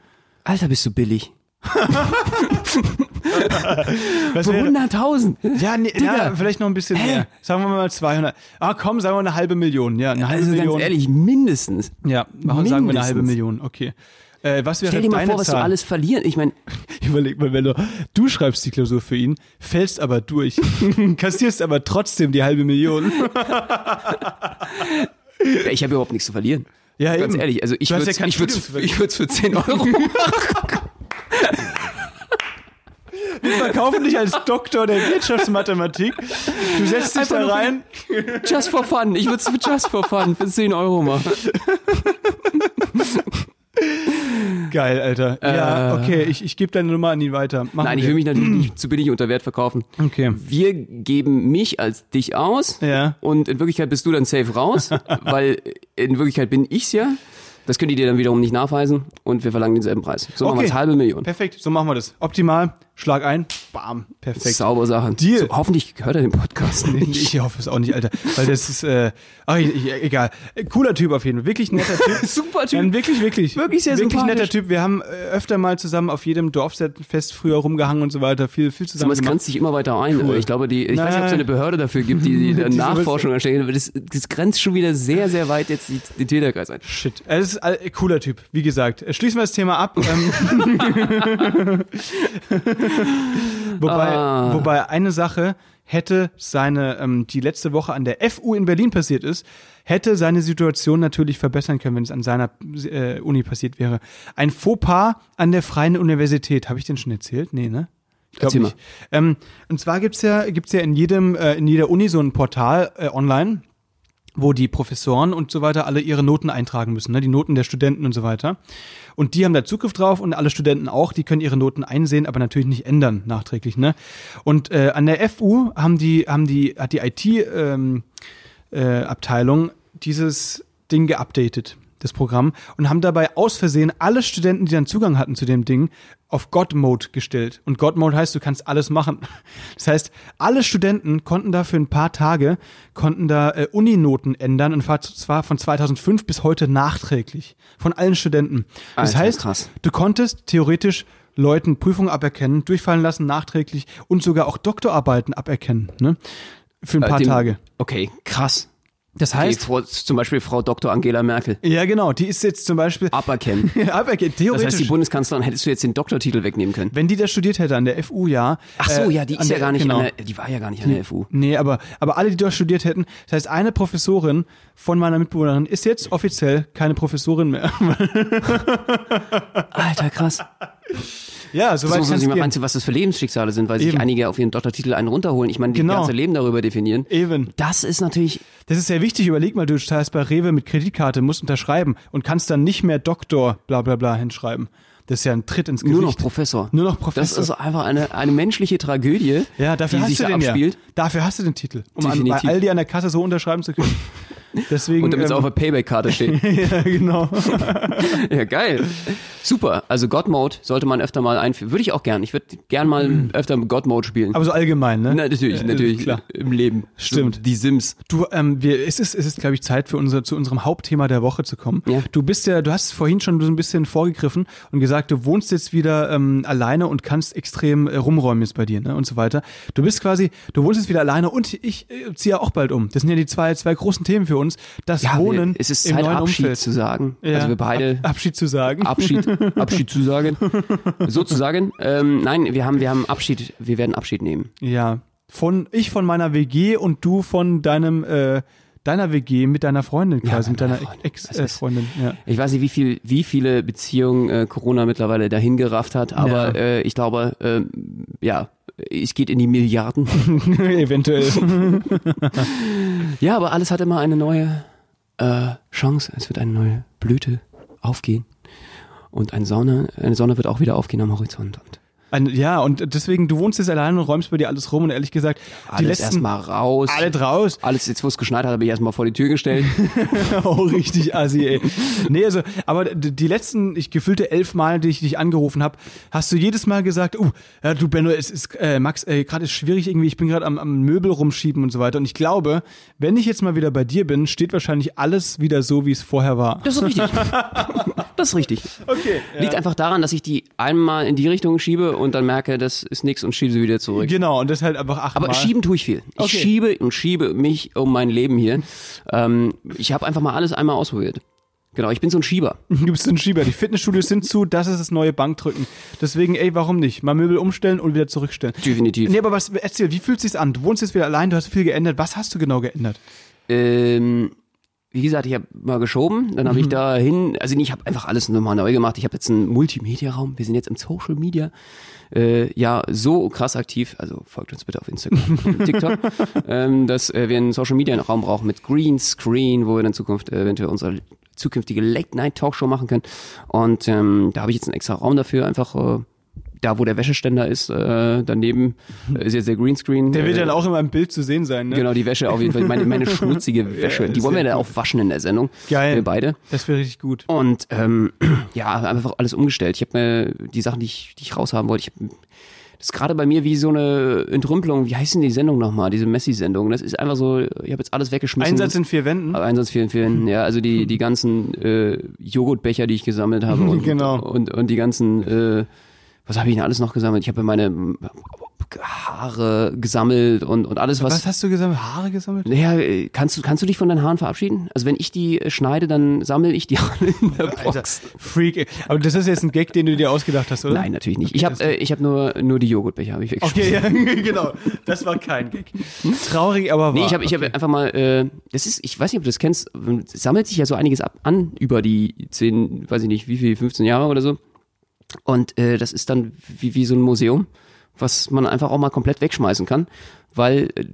Alter, bist du billig. [LAUGHS] [LAUGHS] Was Für wäre, 100.000. ja, nee, ja, vielleicht noch ein bisschen Hä? mehr. Sagen wir mal 200. Ah, komm, sagen wir eine halbe Million. Ja, eine halbe Also Million. ganz ehrlich, mindestens. Ja, machen, sagen wir eine halbe. Million. Okay. Äh, was wäre Stell dir mal vor, was Zahl? du alles verlieren. Ich meine, [LAUGHS] Überleg mal, wenn du, du schreibst die Klausur für ihn, fällst aber durch, [LAUGHS] kassierst aber trotzdem die halbe Million. ich habe überhaupt nichts zu verlieren. Ja, Ganz eben. ehrlich, also ich würde ja kein ich würd's, ich würd's für 10 Euro machen. Verkaufen dich als Doktor der Wirtschaftsmathematik. Du setzt dich Einfach da rein. [LAUGHS] Just for fun. Ich würde es für just for fun für 10 Euro machen. Geil, Alter. Ja, okay, ich, ich gebe deine Nummer an ihn weiter. Machen Äh. Nein, ich wir. will mich natürlich [CLEARS THROAT] nicht zu billig unter Wert verkaufen. Okay. Wir geben mich als dich aus Ja. und in Wirklichkeit bist du dann safe raus, [LAUGHS] weil in Wirklichkeit bin ich's ja. Das können die dir dann wiederum nicht nachweisen und wir verlangen denselben Preis. So machen wir Okay. es halbe Million. Perfekt, so machen wir das. Optimal, Schlag ein, bam, perfekt. Saubere Sache. Deal. So, hoffentlich hört er den Podcast nicht. [LAUGHS] Ich hoffe es auch nicht, Alter. Weil das ist, äh, ach, egal. Cooler Typ auf jeden Fall. Wirklich netter Typ. [LAUGHS] Super Typ. Ein wirklich, wirklich. Wirklich sehr Wirklich netter Typ. Wir haben äh, öfter mal zusammen auf jedem Dorffest früher rumgehangen und so weiter. Viel, viel zusammen Aber es grenzt sich immer weiter ein. Cool. Ich glaube, die, ich weiß nicht, ob es Nein. eine Behörde dafür gibt, die, die [LAUGHS] Die Nachforschung erstellen. aber Das, das grenzt schon wieder sehr, sehr weit jetzt die, den Täterkreis ein. Shit. Er ist ein cooler Typ, wie gesagt. Schließen wir das Thema ab. [LAUGHS] Wobei, Ah. wobei eine Sache hätte seine, ähm, die letzte Woche an der FU in Berlin passiert ist, hätte seine Situation natürlich verbessern können, wenn es an seiner äh, Uni passiert wäre. Ein Fauxpas an der Freien Universität. Habe ich den schon erzählt? Nee, ne? Ich glaube nicht. Ähm, und zwar gibt's ja, gibt's ja in jedem, äh, in jeder Uni so ein Portal äh, online, wo die Professoren und so weiter alle ihre Noten eintragen müssen, ne? die Noten der Studenten und so weiter. Und die haben da Zugriff drauf und alle Studenten auch, die können ihre Noten einsehen, aber natürlich nicht ändern nachträglich. Ne? Und äh, an der FU haben die, haben die, hat die IT ähm, äh, dieses Ding geupdatet, das Programm, und haben dabei aus Versehen alle Studenten, die dann Zugang hatten zu dem Ding, auf God-Mode gestellt. Und God-Mode heißt, du kannst alles machen. [LAUGHS] Das heißt, alle Studenten konnten da für ein paar Tage, konnten da äh, Uninoten ändern, und zwar von 2005 bis heute nachträglich. Von allen Studenten. Das Alter, heißt, krass. du konntest theoretisch Leuten Prüfungen aberkennen, durchfallen lassen, nachträglich und sogar auch Doktorarbeiten aberkennen. Ne? Für ein Äh, paar dem- Tage. Okay, krass. Das heißt, Frau, zum Beispiel Frau Dr. Angela Merkel. ja genau, die ist jetzt zum Beispiel Aberkennen. [LAUGHS] aberkennen, Das theoretisch. heißt, die Bundeskanzlerin hättest du jetzt den Doktortitel wegnehmen können. wenn die das studiert hätte an der FU, ja. Ach so, äh, ja, die ist ja der- gar nicht genau. an der, die war ja gar nicht an der FU. Nee, aber, aber alle, die dort studiert hätten, das heißt, eine Professorin von meiner Mitbewohnerin ist jetzt offiziell keine Professorin mehr. Alter, krass. [LAUGHS] ja, Das soweit muss man sich mal gehen. reinziehen, was das für Lebensschicksale sind, weil sich Eben. einige auf ihren Doktortitel einen runterholen. Ich meine, die Genau. ganze Leben darüber definieren. Eben. Das ist natürlich, Das ist sehr wichtig. Überleg mal, du zahlst bei Rewe mit Kreditkarte, musst unterschreiben und kannst dann nicht mehr Doktor bla bla bla hinschreiben. Das ist ja ein Tritt ins Gesicht. nur noch Professor. Nur noch Das Professor. ist einfach eine, eine menschliche Tragödie, ja, dafür die hast sich du da den abspielt. ja. Dafür hast du den Titel, um an, bei. Aldi an der Kasse so unterschreiben zu können. [LAUGHS] Deswegen. Und damit es ähm, auf der Payback-Karte steht. [LAUGHS] ja, genau. [LAUGHS] ja, geil. Super. Also God Mode sollte man öfter mal einführen. Würde ich auch gern. Ich würde gern mal öfter God Mode spielen. Aber so allgemein, ne? Na, natürlich, Äh, natürlich. Klar. Im Leben. Stimmt. So, die Sims. Du, ähm, wir, es ist, es ist, glaube ich, Zeit für unser, zu unserem Hauptthema der Woche zu kommen. Ja. Du bist ja, du hast vorhin schon so ein bisschen vorgegriffen und gesagt, du wohnst jetzt wieder ähm, alleine und kannst extrem äh, rumräumen jetzt bei dir, ne, und so weiter. Du bist quasi, du wohnst jetzt wieder alleine und ich äh, ziehe ja auch bald um. Das sind ja die zwei, zwei großen Themen für uns. Das Ja, Wohnen es ist im Zeit, neuen Abschied Umfeld. zu sagen. Ja, Also wir beide Ab, Abschied zu sagen. Abschied, [LAUGHS] Abschied zu sagen. Sozusagen. Ähm, nein, wir haben, wir haben Abschied, wir werden Abschied nehmen. Ja. Von, ich von meiner WG und du von deinem, äh, deiner WG mit deiner Freundin quasi, mit mit deiner Freundin. Das ist- Ex-Freundin. ja. Ich weiß nicht, wie viel, wie viele Beziehungen äh, Corona mittlerweile dahin gerafft hat, aber Ja. äh, ich glaube, ähm, ja, es geht in die Milliarden. [LAUGHS] Eventuell. ja, aber alles hat immer eine neue äh, Chance. Es wird eine neue Blüte aufgehen. Und eine Sonne, eine Sonne wird auch wieder aufgehen am Horizont. Und Ein, ja, und deswegen, du wohnst jetzt alleine und räumst bei dir alles rum und ehrlich gesagt, die alles letzten, erstmal raus. alle draus. Alles, jetzt wo es geschneit hat, habe ich erstmal vor die Tür gestellt. [LAUGHS] oh, richtig assi, ey. Nee, also, aber die letzten, ich gefühlte elf Mal, die ich dich angerufen habe, hast du jedes Mal gesagt, uh, ja, du Benno, es ist, äh, Max, äh, gerade ist schwierig irgendwie, ich bin gerade am, am Möbel rumschieben und so weiter. Und ich glaube, wenn ich jetzt mal wieder bei dir bin, steht wahrscheinlich alles wieder so, wie es vorher war. Das ist richtig. [LAUGHS] Das ist richtig. Okay. Liegt einfach daran, dass ich die einmal in die Richtung schiebe und dann merke, das ist nix und schiebe sie wieder zurück. Genau, und das halt einfach achtmal. Aber schieben tue ich viel. Ich Okay. schiebe und schiebe mich um mein Leben hier. Ähm, ich habe einfach mal alles einmal ausprobiert. Genau, ich bin so ein Schieber. Du bist ein Schieber. Die Fitnessstudios sind zu, das ist das neue Bankdrücken. Deswegen, ey, warum nicht? Mal Möbel umstellen und wieder zurückstellen. Definitiv. Nee, aber was, erzähl, wie fühlt sich's an? Du wohnst jetzt wieder allein, du hast viel geändert. Was hast du genau geändert? Ähm, wie gesagt, ich habe mal geschoben, dann habe ich dahin, also ich habe einfach alles nochmal neu gemacht. Ich habe jetzt einen Multimedia-Raum. Wir sind jetzt im Social Media äh, ja so krass aktiv. Also folgt uns bitte auf Instagram, und TikTok, [LAUGHS] ähm, dass äh, wir einen Social Media-Raum brauchen mit Greenscreen, wo wir in Zukunft äh, eventuell unsere zukünftige Late-Night-Talkshow machen können. Und ähm, da habe ich jetzt einen extra Raum dafür, einfach äh, da, wo der Wäscheständer ist, äh, daneben äh, ist jetzt der Greenscreen. Der wird äh, dann auch immer im Bild zu sehen sein, ne? Genau, die Wäsche auf jeden Fall. Meine, meine [LAUGHS] schmutzige Wäsche. die wollen wir dann auch waschen in der Sendung. Geil. Wir beide. Das wäre richtig gut. Und ähm, [CLEARS THROAT] ja, einfach alles umgestellt. Ich habe mir die Sachen, die ich, die ich raushaben wollte, ich hab, das ist gerade bei mir wie so eine Entrümpelung. Wie heißt denn die Sendung nochmal? Diese Messi-Sendung. Das ist einfach so, ich habe jetzt alles weggeschmissen. Einsatz in vier Wänden. Einsatz vielen, vielen, ja, also die, [LAUGHS] die ganzen äh, Joghurtbecher, die ich gesammelt habe [LAUGHS] und, Genau. und, und die ganzen, äh, was habe ich denn alles noch gesammelt? Ich habe meine Haare gesammelt und, und alles, was. Was hast du gesammelt? Haare gesammelt? Naja, äh, kannst du, kannst du dich von deinen Haaren verabschieden? Also wenn ich die äh, schneide, dann sammle ich die [LAUGHS] alle in der Alter, Box. Freak. ey. Aber das ist jetzt ein Gag, den du dir ausgedacht hast, oder? Nein, natürlich nicht. Ich habe äh, ich hab nur, nur die Joghurtbecher, habe ich weggeschmissen. Okay, ja, [LAUGHS] genau. Das war kein Gag. Traurig, aber wahr. Nee, ich habe ich okay. hab einfach mal, äh, das ist, ich weiß nicht, ob du das kennst, sammelt sich ja so einiges ab an über die 10, weiß ich nicht, wie viel, 15 Jahre oder so. Und äh, das ist dann wie, wie so ein Museum, was man einfach auch mal komplett wegschmeißen kann, weil äh,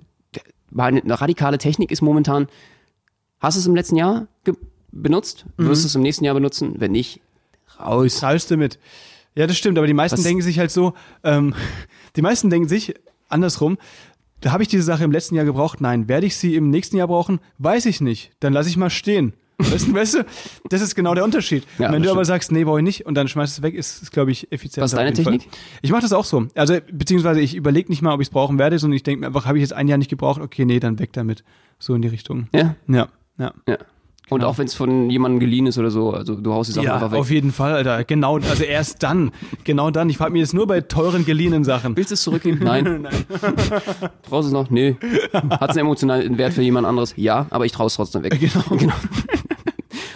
meine eine radikale Technik ist momentan, hast du es im letzten Jahr benutzt, wirst du es im nächsten Jahr benutzen, wenn nicht, raus. Zahlst du mit. Ja, das stimmt, aber die meisten Was- denken sich halt so, ähm, [LAUGHS] die meisten denken sich andersrum, da habe ich diese Sache im letzten Jahr gebraucht? Nein. Werde ich sie im nächsten Jahr brauchen? Weiß ich nicht. Dann lasse ich mal stehen. Weißt du, weißt du, das ist genau der Unterschied. Ja, Wenn du das aber stimmt. sagst, nee, brauche ich nicht und dann schmeißt es weg, ist es, glaube ich, effizienter. Was ist deine jeden Fall. Technik? Ich mache das auch so. Also, beziehungsweise ich überlege nicht mal, ob ich es brauchen werde, sondern ich denke mir einfach, habe ich jetzt ein Jahr nicht gebraucht? Okay, nee, dann weg damit. So in die Richtung. Ja, Ja, ja. ja. Und auch wenn es von jemandem geliehen ist oder so, also du haust die Sachen Ja, einfach weg. auf jeden Fall, Alter. Genau, also erst dann. Genau dann. Ich frage mich jetzt nur bei teuren geliehenen Sachen. Willst du es zurückgeben? Nein. [LAUGHS] [LAUGHS] Brauchst du es noch? Nee. Hat es einen emotionalen Wert für jemand anderes? Ja, aber ich traue es trotzdem weg. Genau. [LAUGHS]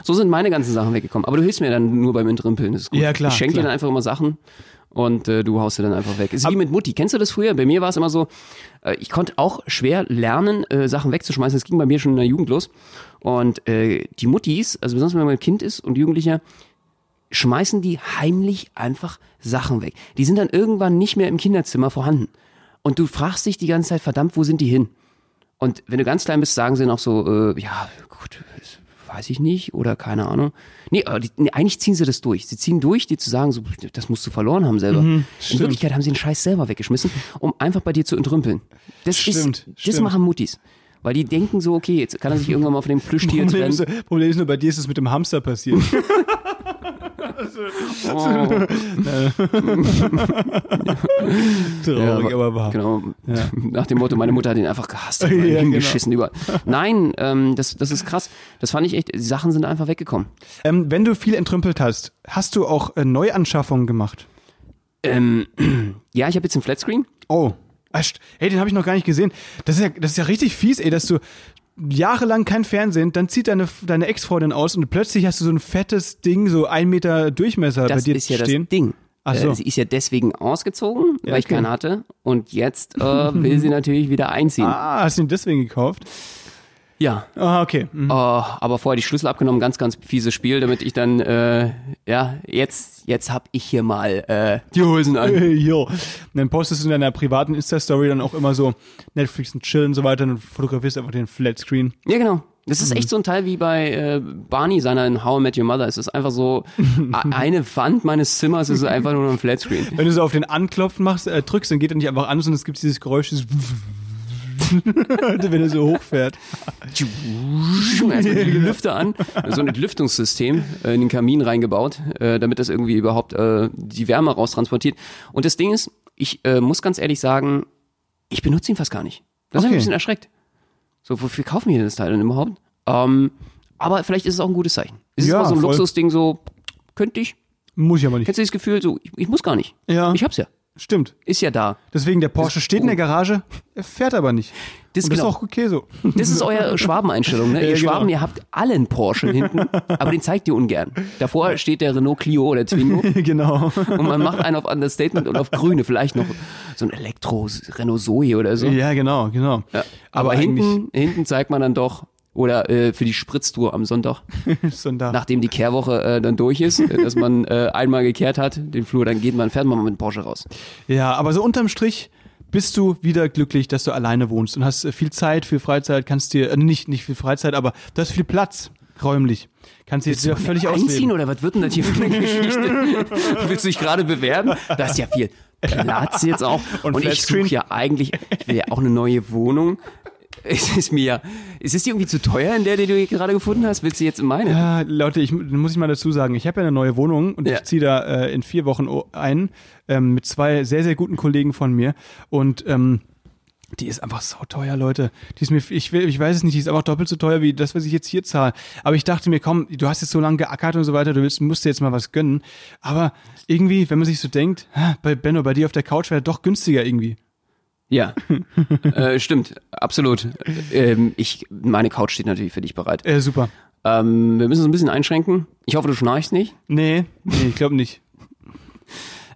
so sind meine ganzen Sachen weggekommen. Aber du hilfst mir dann nur beim Entrimpeln, das ist gut. Ja, klar, Ich schenke dir dann einfach immer Sachen und äh, du haust sie dann einfach weg. Ist wie mit Mutti. Kennst du das früher? Bei mir war es immer so, äh, ich konnte auch schwer lernen, äh, Sachen wegzuschmeißen. Das ging bei mir schon in der Jugend los. Und äh, die Muttis, also besonders wenn man ein Kind ist und Jugendlicher, schmeißen die heimlich einfach Sachen weg. Die sind dann irgendwann nicht mehr im Kinderzimmer vorhanden. Und du fragst dich die ganze Zeit, verdammt, wo sind die hin? Und wenn du ganz klein bist, sagen sie noch so, äh, ja, gut, weiß ich nicht oder keine Ahnung. Nee, aber die, nee, eigentlich ziehen sie das durch. Sie ziehen durch, dir zu sagen, so, das musst du verloren haben selber. In Wirklichkeit haben sie den Scheiß selber weggeschmissen, um einfach bei dir zu entrümpeln. Das Stimmt, ist, das stimmt. machen Muttis. Weil die denken so, okay, jetzt kann er sich irgendwann mal von dem Plüschtier Problem ist. Problem ist nur, bei dir ist es mit dem Hamster passiert. [LAUGHS] Oh. [LAUGHS] Traurig, aber wahr. Genau. Ja. Nach dem Motto, meine Mutter hat ihn einfach gehasst, hat [LAUGHS] ihn Ja, hingeschissen überall. Nein, ähm, das, das ist krass. Das fand ich echt, die Sachen sind einfach weggekommen. Ähm, wenn du viel entrümpelt hast, hast du auch äh, Neuanschaffungen gemacht? Ähm, [CLEARS THROAT] ja, ich habe jetzt einen Flatscreen. Oh. Hey, den habe ich noch gar nicht gesehen. Das ist ja, das ist ja richtig fies, ey, dass du jahrelang kein Fernsehen, dann zieht deine, deine Ex-Freundin aus und plötzlich hast du so ein fettes Ding, so ein Meter Durchmesser bei Das dir ist ja stehen. das Ding. Ach so. Äh, sie ist ja deswegen ausgezogen, weil ich okay. keinen hatte. Und jetzt äh, will sie [LAUGHS] natürlich wieder einziehen. Ah, hast du ihn deswegen gekauft? Ja. Ah, okay. Mhm. Äh, aber vorher die Schlüssel abgenommen, ganz, ganz fieses Spiel, damit ich dann, äh, ja, jetzt, jetzt hab ich hier mal äh, die Hosen an. Jo. Und dann postest du in deiner privaten Insta-Story dann auch immer so Netflix und Chill und so weiter und fotografierst einfach den Flatscreen. Ja, genau. Das Mhm. ist echt so ein Teil wie bei äh, Barney seiner in How I Met Your Mother. Es ist einfach so, [LAUGHS] eine Wand meines Zimmers ist einfach nur ein Flatscreen. Wenn du so auf den Anklopfen machst, äh, drückst, dann geht er nicht einfach an, sondern es gibt dieses Geräusch, dieses wenn er so hochfährt. Erstmal die Lüfter an, so ein Entlüftungssystem äh, in den Kamin reingebaut, äh, damit das irgendwie überhaupt äh, die Wärme raustransportiert. Und das Ding ist, ich muss ganz ehrlich sagen, ich benutze ihn fast gar nicht. Das hat mich Okay. ein bisschen erschreckt. So, wofür kaufen wir das Teil denn überhaupt? Ähm, aber vielleicht ist es auch ein gutes Zeichen. Es ist Ja, mal so ein voll. Luxusding, so, könnte ich. Muss ich aber nicht. Kennst du dieses Gefühl, so, ich, ich muss gar nicht. Ja. Ich hab's ja. Stimmt. Ist ja da. Deswegen, der Porsche steht in der Garage, er fährt aber nicht. Das Und das ist genau. auch okay so. Das ist eure Schwabeneinstellung, ne? [LAUGHS] Ja, ihr genau. Schwaben, ihr habt allen Porsche hinten, aber den zeigt ihr ungern. Davor steht der Renault Clio oder Twingo [LAUGHS] genau. und man macht einen auf Understatement und auf Grüne, vielleicht noch so ein Elektro Renault Zoe oder so. Ja, genau, genau. Ja. Aber, eigentlich- hinten, hinten zeigt man dann doch Oder äh, für die Spritztour am Sonntag, [LAUGHS] Sonntag. nachdem die Kehrwoche äh, dann durch ist, äh, dass man äh, einmal gekehrt hat, den Flur, dann geht man, fährt man mal mit Porsche raus. Ja, aber so unterm Strich bist du wieder glücklich, dass du alleine wohnst und hast äh, viel Zeit, viel Freizeit, kannst dir, äh, nicht, nicht viel Freizeit, aber du hast viel Platz, räumlich. Kannst dir jetzt wieder völlig Einziehen ausleben. oder was wird denn das hier für eine [LAUGHS] Geschichte? Willst du dich gerade bewerben? Da ist ja viel Platz jetzt auch. Und Und, ich suche ja eigentlich, ich will ja auch eine neue Wohnung. [LAUGHS] Es ist mir ist es dir irgendwie zu teuer, in der, die du hier gerade gefunden hast? Willst du jetzt in meine? Ja, Leute, ich muss ich mal dazu sagen, ich habe ja eine neue Wohnung und Ja. ich ziehe da äh, in vier Wochen ein ähm, mit zwei sehr, sehr guten Kollegen von mir. Und ähm, die ist einfach so teuer, Leute. Die ist mir, ich, will, ich weiß es nicht, die ist einfach doppelt so teuer wie das, was ich jetzt hier zahle. Aber ich dachte mir, komm, du hast jetzt so lange geackert und so weiter, du willst, musst dir jetzt mal was gönnen. Aber irgendwie, wenn man sich so denkt, bei Benno, bei dir auf der Couch wäre doch günstiger irgendwie. Ja, [LAUGHS] äh, stimmt, absolut. Ähm, ich, meine Couch steht natürlich für dich bereit. Äh, super. Ähm, wir müssen uns ein bisschen einschränken. Ich hoffe, du schnarchst nicht. Nee, nee, ich glaube nicht.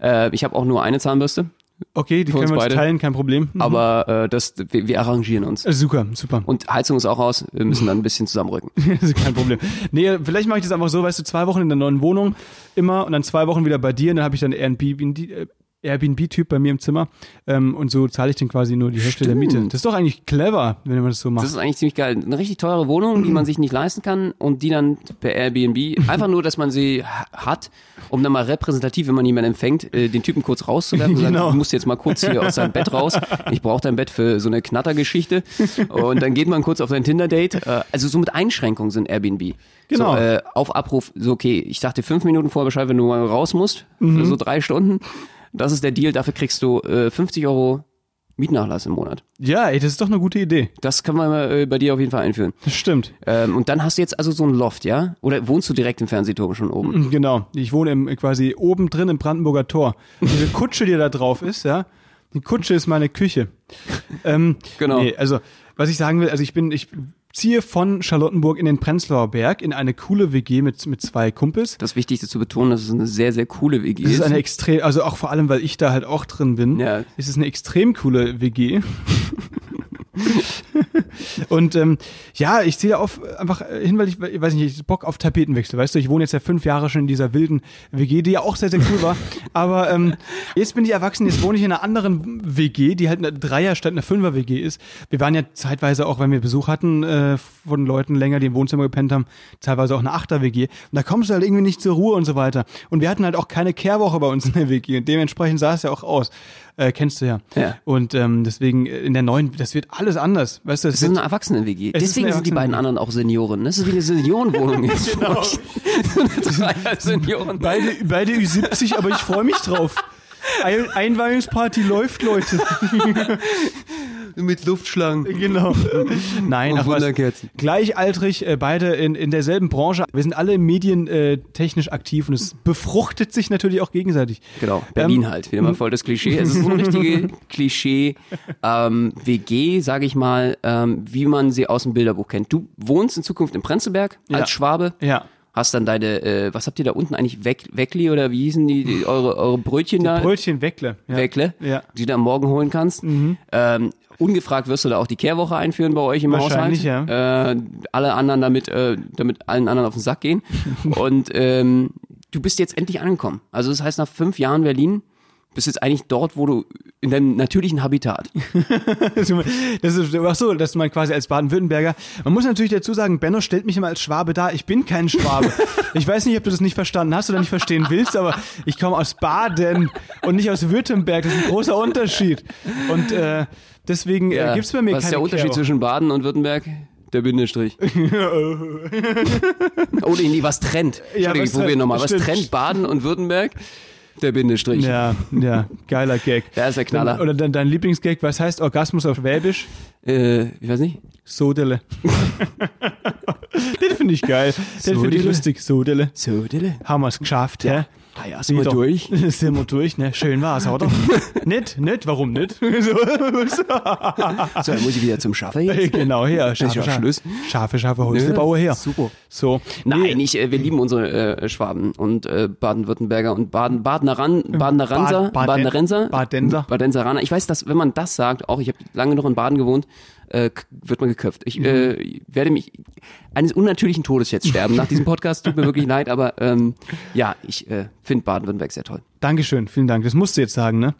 Äh, ich habe auch nur eine Zahnbürste, Okay, die können wir uns beide. teilen, kein Problem. Mhm. aber äh, das, wir, wir arrangieren uns. Äh, super, super. Und Heizung ist auch aus. Wir müssen dann ein bisschen zusammenrücken. [LAUGHS] Das ist kein Problem. Nee, vielleicht mache ich das einfach so, weißt du, zwei Wochen in der neuen Wohnung immer und dann zwei Wochen wieder bei dir und dann habe ich dann Airbnb, äh, Airbnb-Typ bei mir im Zimmer ähm, und so zahle ich dann quasi nur die Hälfte der Miete. Das ist doch eigentlich clever, wenn man das so macht. Das ist eigentlich ziemlich geil. Eine richtig teure Wohnung, die man [CLEARS THROAT] sich nicht leisten kann und die dann per Airbnb, einfach nur, dass man sie ha- hat, um dann mal repräsentativ, wenn man jemanden empfängt, äh, den Typen kurz rauszuwerfen und [LAUGHS] Genau. sagen, du musst jetzt mal kurz hier aus seinem Bett raus. Ich brauche dein Bett für so eine Knattergeschichte. Und dann geht man kurz auf sein Tinder-Date. Äh, also so mit Einschränkungen sind Airbnb. Genau. So, äh, auf Abruf, so okay, ich dachte fünf Minuten vorher Bescheid, wenn du mal raus musst, für so drei Stunden. Das ist der Deal, dafür kriegst du äh, 50 Euro Mietnachlass im Monat. ja, ey, das ist doch eine gute Idee. Das kann man äh, bei dir auf jeden Fall einführen. Das stimmt. Ähm, und dann hast du jetzt also so ein Loft, ja? Oder wohnst du direkt im Fernsehturm schon oben? Genau. Ich wohne im, quasi oben drin im Brandenburger Tor. Diese Kutsche, die da drauf ist, ja, die Kutsche ist meine Küche. Ähm, Genau. Nee, also, was ich sagen will, also ich bin, ich ziehe von Charlottenburg in den Prenzlauer Berg in eine coole WG mit, mit zwei Kumpels. Das Wichtigste zu betonen, dass es eine sehr, sehr coole WG Das ist. ist eine extrem, also auch vor allem, weil ich da halt auch drin bin, Ja. ist es eine extrem coole WG. [LAUGHS] [LAUGHS] Und ähm, ja, ich sehe auf einfach hin, weil ich, ich weiß nicht, ich Bock auf Tapetenwechsel, weißt du, ich wohne jetzt ja fünf Jahre schon in dieser wilden WG, die ja auch sehr, sehr cool war. Aber ähm, jetzt bin ich erwachsen, jetzt wohne ich in einer anderen WG, die halt eine Dreier statt eine Fünfer-WG ist. Wir waren ja zeitweise auch, wenn wir Besuch hatten äh, von Leuten länger, die im Wohnzimmer gepennt haben, teilweise auch eine Achter-WG. Und da kommst du halt irgendwie nicht zur Ruhe und so weiter. Und wir hatten halt auch keine Kehrwoche bei uns in der WG. Und dementsprechend sah es ja auch aus. Äh, kennst du ja. Ja. Und ähm, deswegen äh, in der neuen, das wird alles anders. Weißt du, es ist eine Erwachsenen-WG. Deswegen sind die beiden anderen auch Senioren. Das ist wie eine Seniorenwohnung [LAUGHS] jetzt. Genau. Dreier-Senioren. [LAUGHS] beide, beide Ü70, aber ich freue mich drauf. Ein Einweihungsparty läuft, Leute. [LAUGHS] Mit Luftschlangen. genau. [LAUGHS] Nein, Und ach was. Wunderkerzen. Gleichaltrig, äh, beide in, in derselben Branche. Wir sind alle medientechnisch äh, technisch aktiv und es befruchtet sich natürlich auch gegenseitig. Genau, Berlin Ähm, halt, wieder mal voll das Klischee. Es ist so eine richtige [LAUGHS] Klischee ähm, WG, sage ich mal, ähm, wie man sie aus dem Bilderbuch kennt. Du wohnst in Zukunft in Prenzlberg Ja. als Schwabe, Ja. hast dann deine, äh, was habt ihr da unten eigentlich, Weck, Weckli oder wie hießen die, die eure, eure Brötchen da? Brötchen Weckle. Ja. Weckle, Ja. Mhm. die du am Morgen holen kannst. Ähm, ungefragt wirst du da auch die Kehrwoche einführen bei euch im Wahrscheinlich, Haushalt. Äh, alle anderen damit, äh, damit allen anderen auf den Sack gehen. [LAUGHS] Und ähm, du bist jetzt endlich angekommen. Also das heißt, nach fünf Jahren Berlin bist jetzt eigentlich dort, wo du in deinem natürlichen Habitat. [LAUGHS] Das ist, ach so, dass man quasi als Baden-Württemberger. Man muss natürlich dazu sagen, Benno stellt mich immer als Schwabe dar. Ich bin kein Schwabe. [LAUGHS] Ich weiß nicht, ob du das nicht verstanden hast oder nicht verstehen willst, aber ich komme aus Baden und nicht aus Württemberg. Das ist ein großer Unterschied. Und äh, deswegen äh, gibt's bei mir Was ist keine der Unterschied Kehrwoche. zwischen Baden und Württemberg? Der Bindestrich. [LAUGHS] oh nee, nee, was trennt? Ja, was ich probiere nochmal. Was trennt Baden und Württemberg? Der Bindestrich. Ja, ja, geiler Gag. Der ist der Knaller. Oder dein, dein Lieblingsgag, was heißt Orgasmus auf Schwäbisch? Äh, ich weiß nicht. Sodele. [LAUGHS] Den finde ich geil. Den finde ich Sodele? lustig. Sodele. So, Dille. Haben wir es geschafft, hä? Ah ja, sind wir durch. [LAUGHS] Sind wir durch, ne? Schön war's, oder? [LAUGHS] nicht, nicht, warum nicht? [LAUGHS] so, dann muss ich wieder zum Schaffen jetzt. genau, her. Scharfe, Schluss. scharfe, scharfe Holzebauer her. Super. So. Nein, ich, äh, wir lieben unsere äh, Schwaben und äh, Baden-Württemberger und Baden, Badener Ran, Badener Ranser, Bad- Baden- Badener Renser, Badenser. Badenseraner. Ich weiß, dass wenn man das sagt, auch ich habe lange noch in Baden gewohnt, äh, wird man geköpft. Ich äh, werde mich eines unnatürlichen Todes jetzt sterben nach diesem Podcast. Tut mir wirklich [LAUGHS] leid, aber ähm, ja, ich äh, finde Baden-Württemberg sehr toll. Dankeschön, vielen Dank. Das musst du jetzt sagen, ne?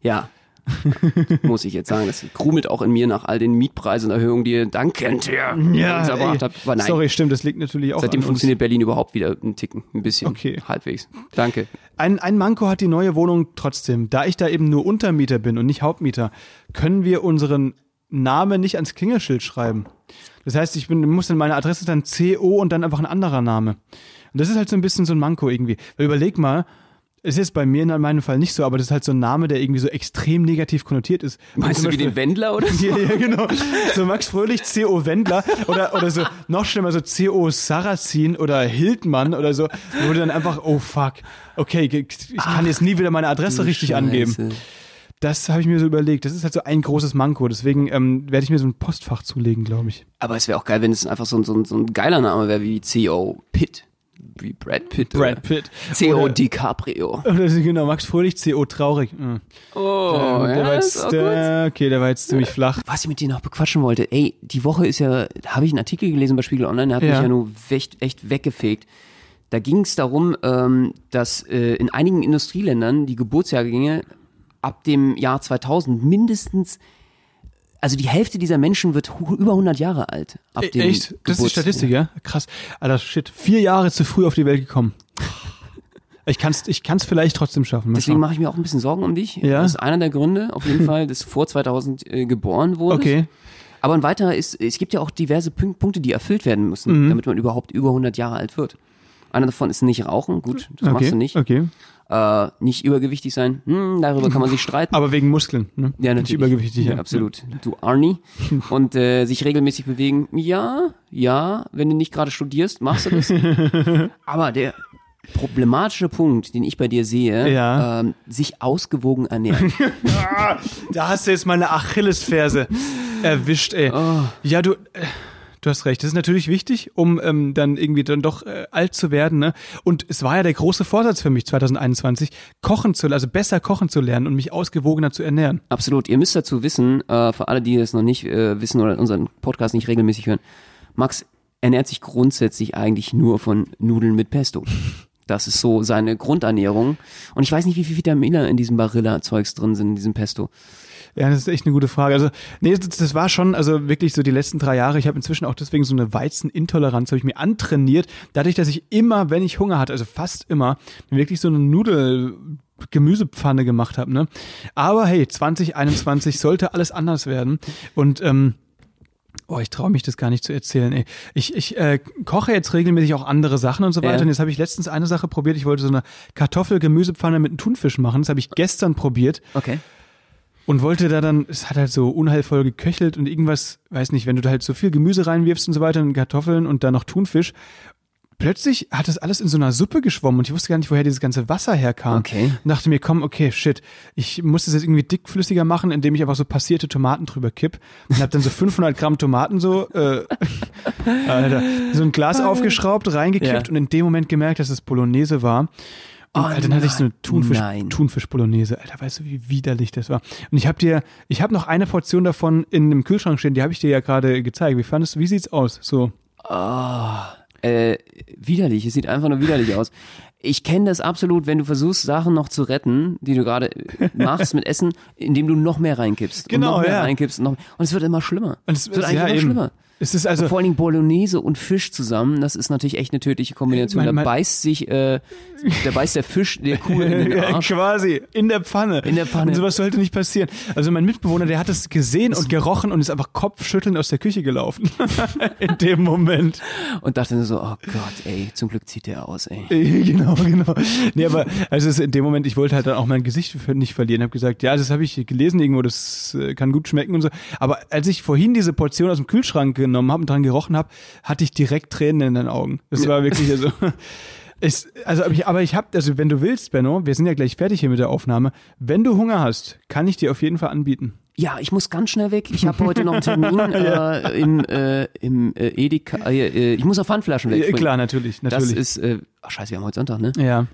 Ja. [LAUGHS] Muss ich jetzt sagen, das krumelt auch in mir nach all den Mietpreisenerhöhungen, die ihr dankend hier uns erbracht habt. Aber nein, Sorry, stimmt, das liegt natürlich auch seitdem funktioniert Berlin überhaupt wieder ein Ticken, ein bisschen, Okay. halbwegs. Danke. Ein, ein Manko hat die neue Wohnung trotzdem. Da ich da eben nur Untermieter bin und nicht Hauptmieter, können wir unseren Namen nicht ans Klingelschild schreiben. Das heißt, ich bin, muss dann meine Adresse dann CO und dann einfach ein anderer Name. Und das ist halt so ein bisschen so ein Manko irgendwie. Weil überleg mal, es ist bei mir in meinem Fall nicht so, aber das ist halt so ein Name, der irgendwie so extrem negativ konnotiert ist. Meinst du wie Beispiel- den Wendler oder [LAUGHS] so? ja, ja, genau. So Max Fröhlich, C.O. Wendler oder, oder so, noch schlimmer, so C.O. Sarrazin oder Hildmann oder so, wo du dann einfach, oh fuck, okay, ich kann jetzt nie wieder meine Adresse richtig angeben. Das habe ich mir so überlegt. Das ist halt so ein großes Manko. Deswegen ähm, werde ich mir so ein Postfach zulegen, glaube ich. Aber es wäre auch geil, wenn es einfach so, ein- so, ein- so ein geiler Name wäre wie C.O. Pitt. Wie Brad Pitt. Brad Pitt. C.O. Oder- DiCaprio. [LAUGHS] Oder genau, Max Fröhlich, C.O. Traurig. Mhm. Oh, der war ist auch jetzt, gut. äh, okay, der war jetzt ziemlich flach. Was ich mit dir noch bequatschen wollte, ey, die Woche ist ja, da habe ich einen Artikel gelesen bei Spiegel Online, der hat Ja. mich ja nur echt, echt weggefegt. Da ging es darum, ähm, dass äh, in einigen Industrieländern die Geburtsjahrgänge ab dem Jahr 2000 mindestens, also die Hälfte dieser Menschen wird über 100 Jahre alt. Ab dem Echt? Das ist die Statistik, ja? Krass. Alter, shit. Vier Jahre zu früh auf die Welt gekommen. Ich kann's, ich kann's vielleicht trotzdem schaffen. Deswegen mache ich mir auch ein bisschen Sorgen um dich. Ja? Das ist einer der Gründe, auf jeden [LAUGHS] Fall, dass du vor 2000 äh, geboren wurdest. Okay. Aber ein weiterer ist, es gibt ja auch diverse Punkte, die erfüllt werden Mhm. müssen, damit man überhaupt über 100 Jahre alt wird. Einer davon ist nicht rauchen, gut, das okay. machst du nicht. Okay. Äh, nicht übergewichtig sein, hm, darüber kann man sich [LAUGHS] streiten. Aber wegen Muskeln, ne? ja, Nicht natürlich. übergewichtig, ja. Absolut. Du Arnie. [LAUGHS] Und äh, sich regelmäßig bewegen, ja, ja, wenn du nicht gerade studierst, machst du das. [LAUGHS] Aber der problematische Punkt, den ich bei dir sehe, Ja. ähm, sich ausgewogen ernähren. Da hast du jetzt meine Achillesferse erwischt, ey. Oh. Ja, du, äh, du hast recht. Das ist natürlich wichtig, um ähm, dann irgendwie dann doch äh, alt zu werden, ne? Und es war ja der große Vorsatz für mich 2021, kochen zu, also besser kochen zu lernen und mich ausgewogener zu ernähren. Absolut. Ihr müsst dazu wissen, äh, für alle, die es noch nicht äh, wissen oder unseren Podcast nicht regelmäßig hören, Max ernährt sich grundsätzlich eigentlich nur von Nudeln mit Pesto. Das ist so seine Grundernährung. Und ich weiß nicht, wie viel Vitamine in diesem Barilla-Zeugs drin sind, in diesem Pesto. Ja, das ist echt eine gute Frage. Also, nee, das, das war schon, also wirklich so die letzten drei Jahre. Ich habe inzwischen auch deswegen so eine Weizenintoleranz, habe ich mir antrainiert. Dadurch, dass ich immer, wenn ich Hunger hatte, also fast immer, wirklich so eine Nudel Gemüsepfanne gemacht habe. Ne? Aber hey, 2021 sollte alles anders werden. Und ähm, Oh, ich traue mich das gar nicht zu erzählen. Ey. Ich, ich äh, koche jetzt regelmäßig auch andere Sachen und so weiter. Ja. Und jetzt habe ich letztens eine Sache probiert. Ich wollte so eine Kartoffel-Gemüsepfanne mit einem Thunfisch machen. Das habe ich gestern probiert Okay. Und wollte da dann, es hat halt so unheilvoll geköchelt und irgendwas, weiß nicht, wenn du da halt so viel Gemüse reinwirfst und so weiter und Kartoffeln und dann noch Thunfisch. Plötzlich hat das alles in so einer Suppe geschwommen und ich wusste gar nicht, woher dieses ganze Wasser herkam. Okay. Und dachte mir, komm, okay, shit, ich muss das jetzt irgendwie dickflüssiger machen, indem ich einfach so passierte Tomaten drüber kipp und habe dann so [LAUGHS] 500 Gramm Tomaten so, äh, [LAUGHS] Alter, so ein Glas aufgeschraubt, reingekippt Ja. und in dem Moment gemerkt, dass es Bolognese war. Oh Alter, dann hatte ich so eine nein, Thunfisch, nein. Thunfisch-Bolognese. Alter, weißt du, wie widerlich das war? Und ich habe dir, ich habe noch eine Portion davon in einem Kühlschrank stehen, die habe ich dir ja gerade gezeigt. Wie fandest du, wie sieht's aus? So. Äh, widerlich, es sieht einfach nur widerlich aus. Ich kenne das absolut, wenn du versuchst, Sachen noch zu retten, die du gerade äh, machst mit Essen, indem du noch mehr reinkippst. Genau, und noch mehr ja. reinkippst. Und, noch, und es wird immer schlimmer. Und es, wird ja, eigentlich immer eben. schlimmer. Es ist also, Vor allen Dingen Bolognese und Fisch zusammen, das ist natürlich echt eine tödliche Kombination. Mein- da mein- beißt sich, äh, da beißt der Fisch der Kuh in den Ja, [LAUGHS] Arsch. quasi, in der Pfanne. In der Pfanne. Und sowas sollte nicht passieren. Also mein Mitbewohner, der hat es gesehen und gerochen und ist einfach kopfschüttelnd aus der Küche gelaufen. [LAUGHS] in dem Moment. Und dachte nur so, oh Gott, ey, zum Glück zieht der aus, ey. Äh, Genau, genau. Nee, aber also in dem Moment, ich wollte halt dann auch mein Gesicht nicht verlieren. Habe gesagt, ja, das habe ich gelesen irgendwo, das äh, kann gut schmecken und so. Aber als ich vorhin diese Portion aus dem Kühlschrank genommen habe und dran gerochen habe, hatte ich direkt Tränen in den Augen. Das war wirklich also. [LAUGHS] Es, also, aber ich, aber ich habe, also wenn du willst, Benno, wir sind ja gleich fertig hier mit der Aufnahme. Wenn du Hunger hast, kann ich dir auf jeden Fall anbieten. Ja, ich muss ganz schnell weg. Ich habe heute noch einen Termin [LAUGHS] äh, im, äh, im äh, Edeka. Äh, äh, ich muss auf Pfandflaschen weg. Ja, klar, natürlich, natürlich. Das ist, äh, ach scheiße, wir haben heute Sonntag, ne? ja.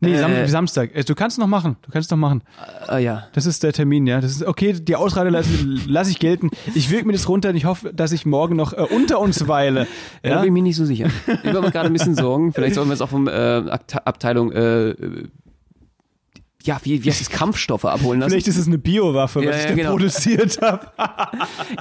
Nee, Äh. Sam Samstag. Äh, Du kannst noch machen. Du kannst noch machen. Äh, ja. Das ist der Termin, ja. Das ist okay, die Ausrede lasse [LAUGHS] lass ich gelten. Ich wirke mir das runter und ich hoffe, dass ich morgen noch äh, unter uns weile. [LAUGHS] Ja? Da bin ich mir nicht so sicher. Ich mache mir gerade ein bisschen Sorgen. [LAUGHS] Vielleicht sollen wir es auch vom äh, Abte- Abteilung äh, ja, wie, wie heißt es, Kampfstoffe abholen lassen. Vielleicht ist es eine Biowaffe, was Ja, ich ja, da genau. produziert habe.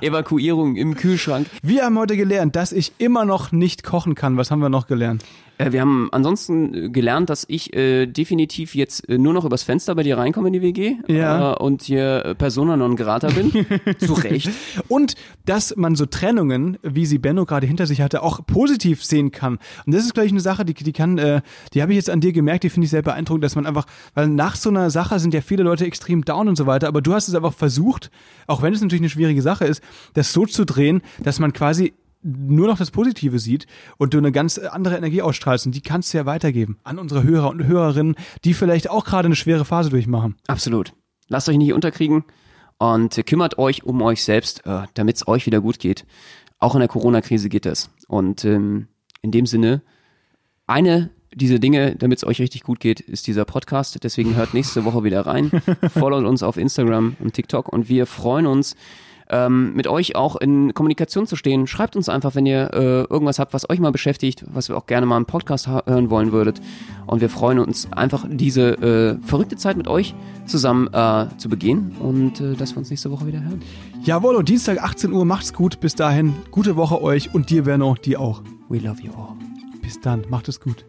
Evakuierung im Kühlschrank. Wir haben heute gelernt, dass ich immer noch nicht kochen kann. Was haben wir noch gelernt? Äh, wir haben ansonsten äh, gelernt, dass ich äh, definitiv jetzt äh, nur noch übers Fenster bei dir reinkomme in die WG Ja. und hier Persona non grata bin. [LAUGHS] Zu Recht. Und dass man so Trennungen, wie sie Benno gerade hinter sich hatte, auch positiv sehen kann. Und das ist, glaube ich, eine Sache, die, die kann, äh, die habe ich jetzt an dir gemerkt, die finde ich sehr beeindruckend, dass man einfach, weil nach so einer Sache sind ja viele Leute extrem down und so weiter, aber du hast es einfach versucht, auch wenn es natürlich eine schwierige Sache ist, das so zu drehen, dass man quasi nur noch das Positive sieht und du eine ganz andere Energie ausstrahlst und die kannst du ja weitergeben an unsere Hörer und Hörerinnen, die vielleicht auch gerade eine schwere Phase durchmachen. Absolut. Lasst euch nicht unterkriegen und kümmert euch um euch selbst, äh, damit es euch wieder gut geht. Auch in der Corona-Krise geht das. Und ähm, in dem Sinne, eine dieser Dinge, damit es euch richtig gut geht, ist dieser Podcast. Deswegen hört nächste Woche wieder rein. [LAUGHS] Followt uns auf Instagram und TikTok und wir freuen uns, ähm, mit euch auch in Kommunikation zu stehen. Schreibt uns einfach, wenn ihr äh, irgendwas habt, was euch mal beschäftigt, was wir auch gerne mal im Podcast hören wollen würdet. Und wir freuen uns einfach, diese äh, verrückte Zeit mit euch zusammen äh, zu begehen und äh, dass wir uns nächste Woche wieder hören. Jawohl, und Dienstag 18 Uhr, macht's gut, bis dahin, gute Woche euch und dir, Benno, dir auch. We love you all. Bis dann, macht es gut.